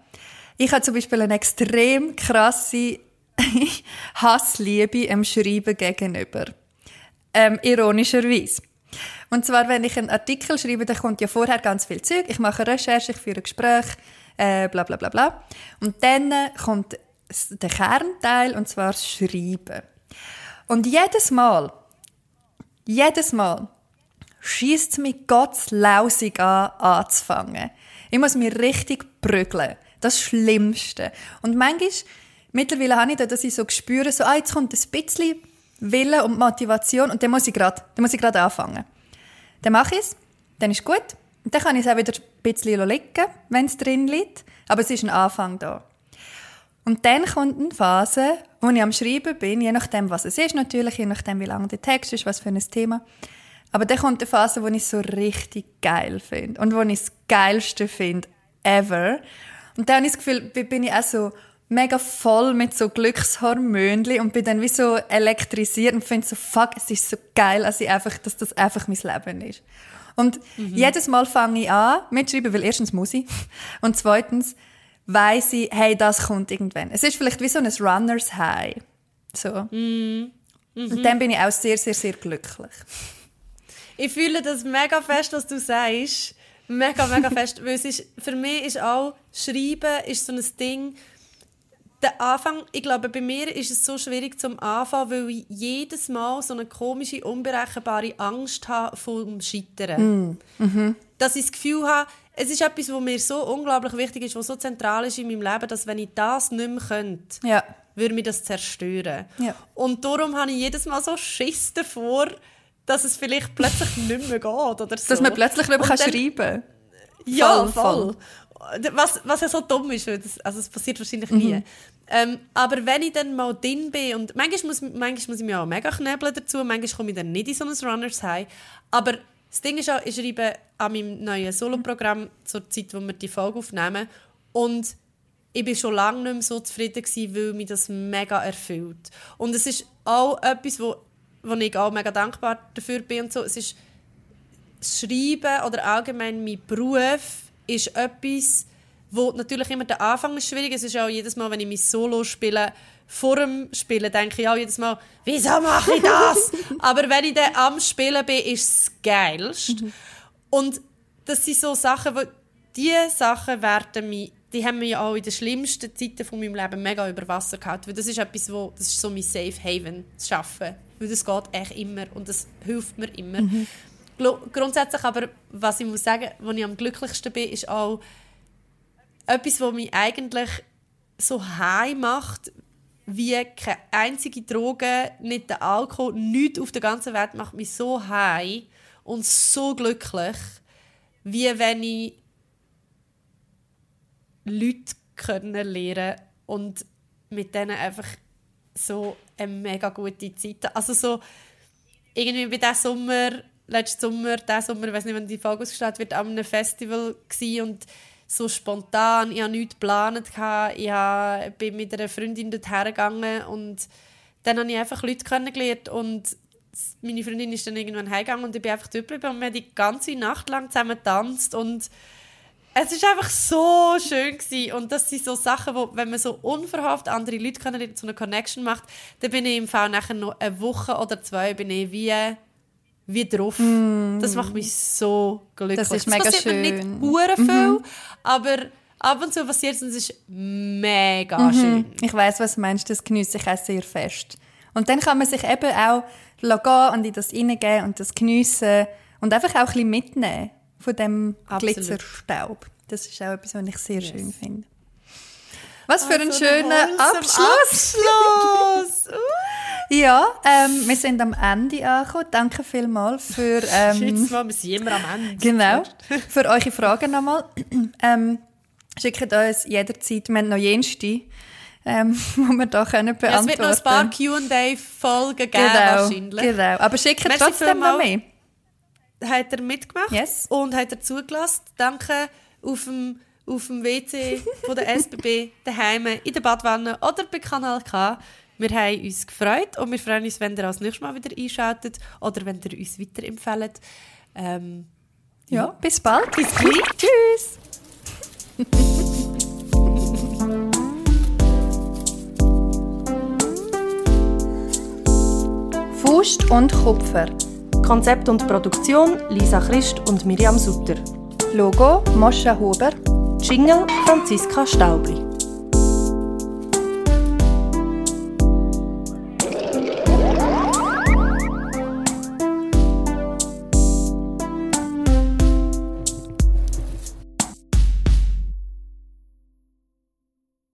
Ich habe zum Beispiel eine extrem krasse *laughs* Hassliebe im Schreiben gegenüber. Ähm, ironischerweise. Und zwar, wenn ich einen Artikel schreibe, dann kommt ja vorher ganz viel Zeug. Ich mache Recherche, ich führe ein Gespräch, äh, bla bla bla bla. Und dann kommt der Kernteil, und zwar das Schreiben. Und jedes Mal, jedes Mal, schießt es mich Gott lausig an, anzufangen. Ich muss mich richtig prügeln. Das Schlimmste. Und manchmal, mittlerweile habe ich das, dass ich so spüre, so, ah, jetzt kommt ein bisschen Wille und Motivation und dann muss ich gerade, dann muss ich gerade anfangen. Dann mache ich es, dann ist gut. Und dann kann ich es auch wieder ein bisschen liegen, wenn es drin liegt. Aber es ist ein Anfang da. Und dann kommt eine Phase, wo ich am Schreiben bin, je nachdem, was es ist natürlich, je nachdem, wie lang der Text ist, was für ein Thema. Aber dann kommt eine Phase, wo ich es so richtig geil finde und wo ich das Geilste finde ever. Und dann habe ich das Gefühl, bin ich auch so mega voll mit so Glückshormönen und bin dann wie so elektrisiert und finde so, fuck, es ist so geil, dass, ich einfach, dass das einfach mein Leben ist. Und mhm. jedes Mal fange ich an mitschreiben, weil erstens muss ich und zweitens weiss ich, hey, das kommt irgendwann. Es ist vielleicht wie so ein Runners High. So. Mhm. Mhm. Und dann bin ich auch sehr, sehr, sehr glücklich. Ich fühle das mega fest, was du sagst. Mega, mega fest. *laughs* Weil es ist, für mich ist auch, Schreiben ist so ein Ding, der Anfang, ich glaube, bei mir ist es so schwierig zum Anfang, weil ich jedes Mal so eine komische, unberechenbare Angst habe vom Scheitern. Mm. Mhm. Dass ich das Gefühl habe, es ist etwas, was mir so unglaublich wichtig ist, was so zentral ist in meinem Leben, dass wenn ich das nicht mehr könnte, ja. würde mich das zerstören. Ja. Und darum habe ich jedes Mal so Schiss davor, dass es vielleicht plötzlich nicht mehr geht oder so. Dass man plötzlich nicht mehr schreiben kann. Ja, voll. voll. Was, was ja so dumm ist, weil das, also es passiert wahrscheinlich nie. Ähm, aber wenn ich dann mal drin bin, und manchmal muss, manchmal muss ich mich auch mega knebeln dazu, manchmal komme ich dann nicht in so ein Runners High, aber das Ding ist auch, ich schreibe an meinem neuen Soloprogramm zur Zeit, wo wir die Folge aufnehmen und ich war schon lange nicht mehr so zufrieden gewesen, weil mich das mega erfüllt. Und es ist auch etwas, wo, wo ich auch mega dankbar dafür bin und so. Es ist Schreiben oder allgemein mein Beruf ist etwas, wo natürlich immer der Anfang ist schwierig. Es ist auch jedes Mal, wenn ich mein Solo spiele, vor dem Spielen denke ich auch jedes Mal, wieso mache ich das? *laughs* Aber wenn ich dann am Spielen bin, ist es geilst. Mhm. Und das sind so Sachen, wo diese Sachen werden mich, die haben mich auch in den schlimmsten Zeiten von meinem Leben mega über Wasser gehalten. Weil das ist etwas, wo, das ist so mein Safe Haven, das Schaffen. Weil das geht echt immer und das hilft mir immer. Mhm. Grundsätzlich aber, was ich muss sagen, wo ich am glücklichsten bin, ist auch etwas, was mich eigentlich so high macht, wie keine einzige Droge, nicht der Alkohol, nichts auf der ganzen Welt macht mich so high und so glücklich, wie wenn ich Leute kennenlernen und mit denen einfach so eine mega gute Zeit. Also so irgendwie bei diesem Sommer letzten Sommer, diesen Sommer, ich weiß nicht, wann die Folge ausgestellt wird, an einem Festival und so spontan, ich hatte nichts geplant, ich bin mit einer Freundin dorthin gegangen und dann habe ich einfach Leute kennengelernt und meine Freundin ist dann irgendwann heimgegangen und ich bin einfach dort geblieben und wir haben die ganze Nacht lang zusammen getanzt und es ist einfach so schön gewesen. und das sind so Sachen, wo, wenn man so unverhofft andere Leute kennenlernt, so eine Connection macht, dann bin ich im Fall nachher noch eine Woche oder zwei bin ich wie wie drauf. Mm. Das macht mich so glücklich. Das ist mega das schön. nicht hure viel, mhm. aber ab und zu passiert es und es ist mega mhm. schön. Ich weiß, was du meinst. Das genieße ich auch sehr fest. Und dann kann man sich eben auch gehen und in das reingehen und das geniessen und einfach auch ein bisschen mitnehmen von dem Absolut. Glitzerstaub. Das ist auch etwas, was ich sehr yes. schön finde. Was für also ein schöner Abschluss! Abschluss. *laughs* Ja, ähm, wir sind am Ende angekommen. Danke vielmals für... *laughs* Ähm, Jetzt mal, wir sind immer am Ende. Genau. *laughs* Für eure Fragen nochmal. *clears throat* ähm, schickt uns jederzeit, wir haben noch jenste, ähm, *laughs* wo wir da können beantworten ja, Es wird noch ein paar Q&A-Folgen geben genau, wahrscheinlich. Genau, aber schickt trotzdem noch mehr. Hat er mitgemacht yes. und hat er zugelassen. Danke auf dem, auf dem WC von der SBB, daheim, in der Badwanne oder bei Kanal K. Wir haben uns gefreut und wir freuen uns, wenn ihr als nächstes Mal wieder einschaltet oder wenn ihr uns weiterempfehlt. Ähm, ja, bis bald. Bis gleich. *laughs* Tschüss. Faust und Kupfer. Konzept und Produktion Lisa Christ und Miriam Sutter. Logo Moscha Huber. Jingle Franziska Staubli.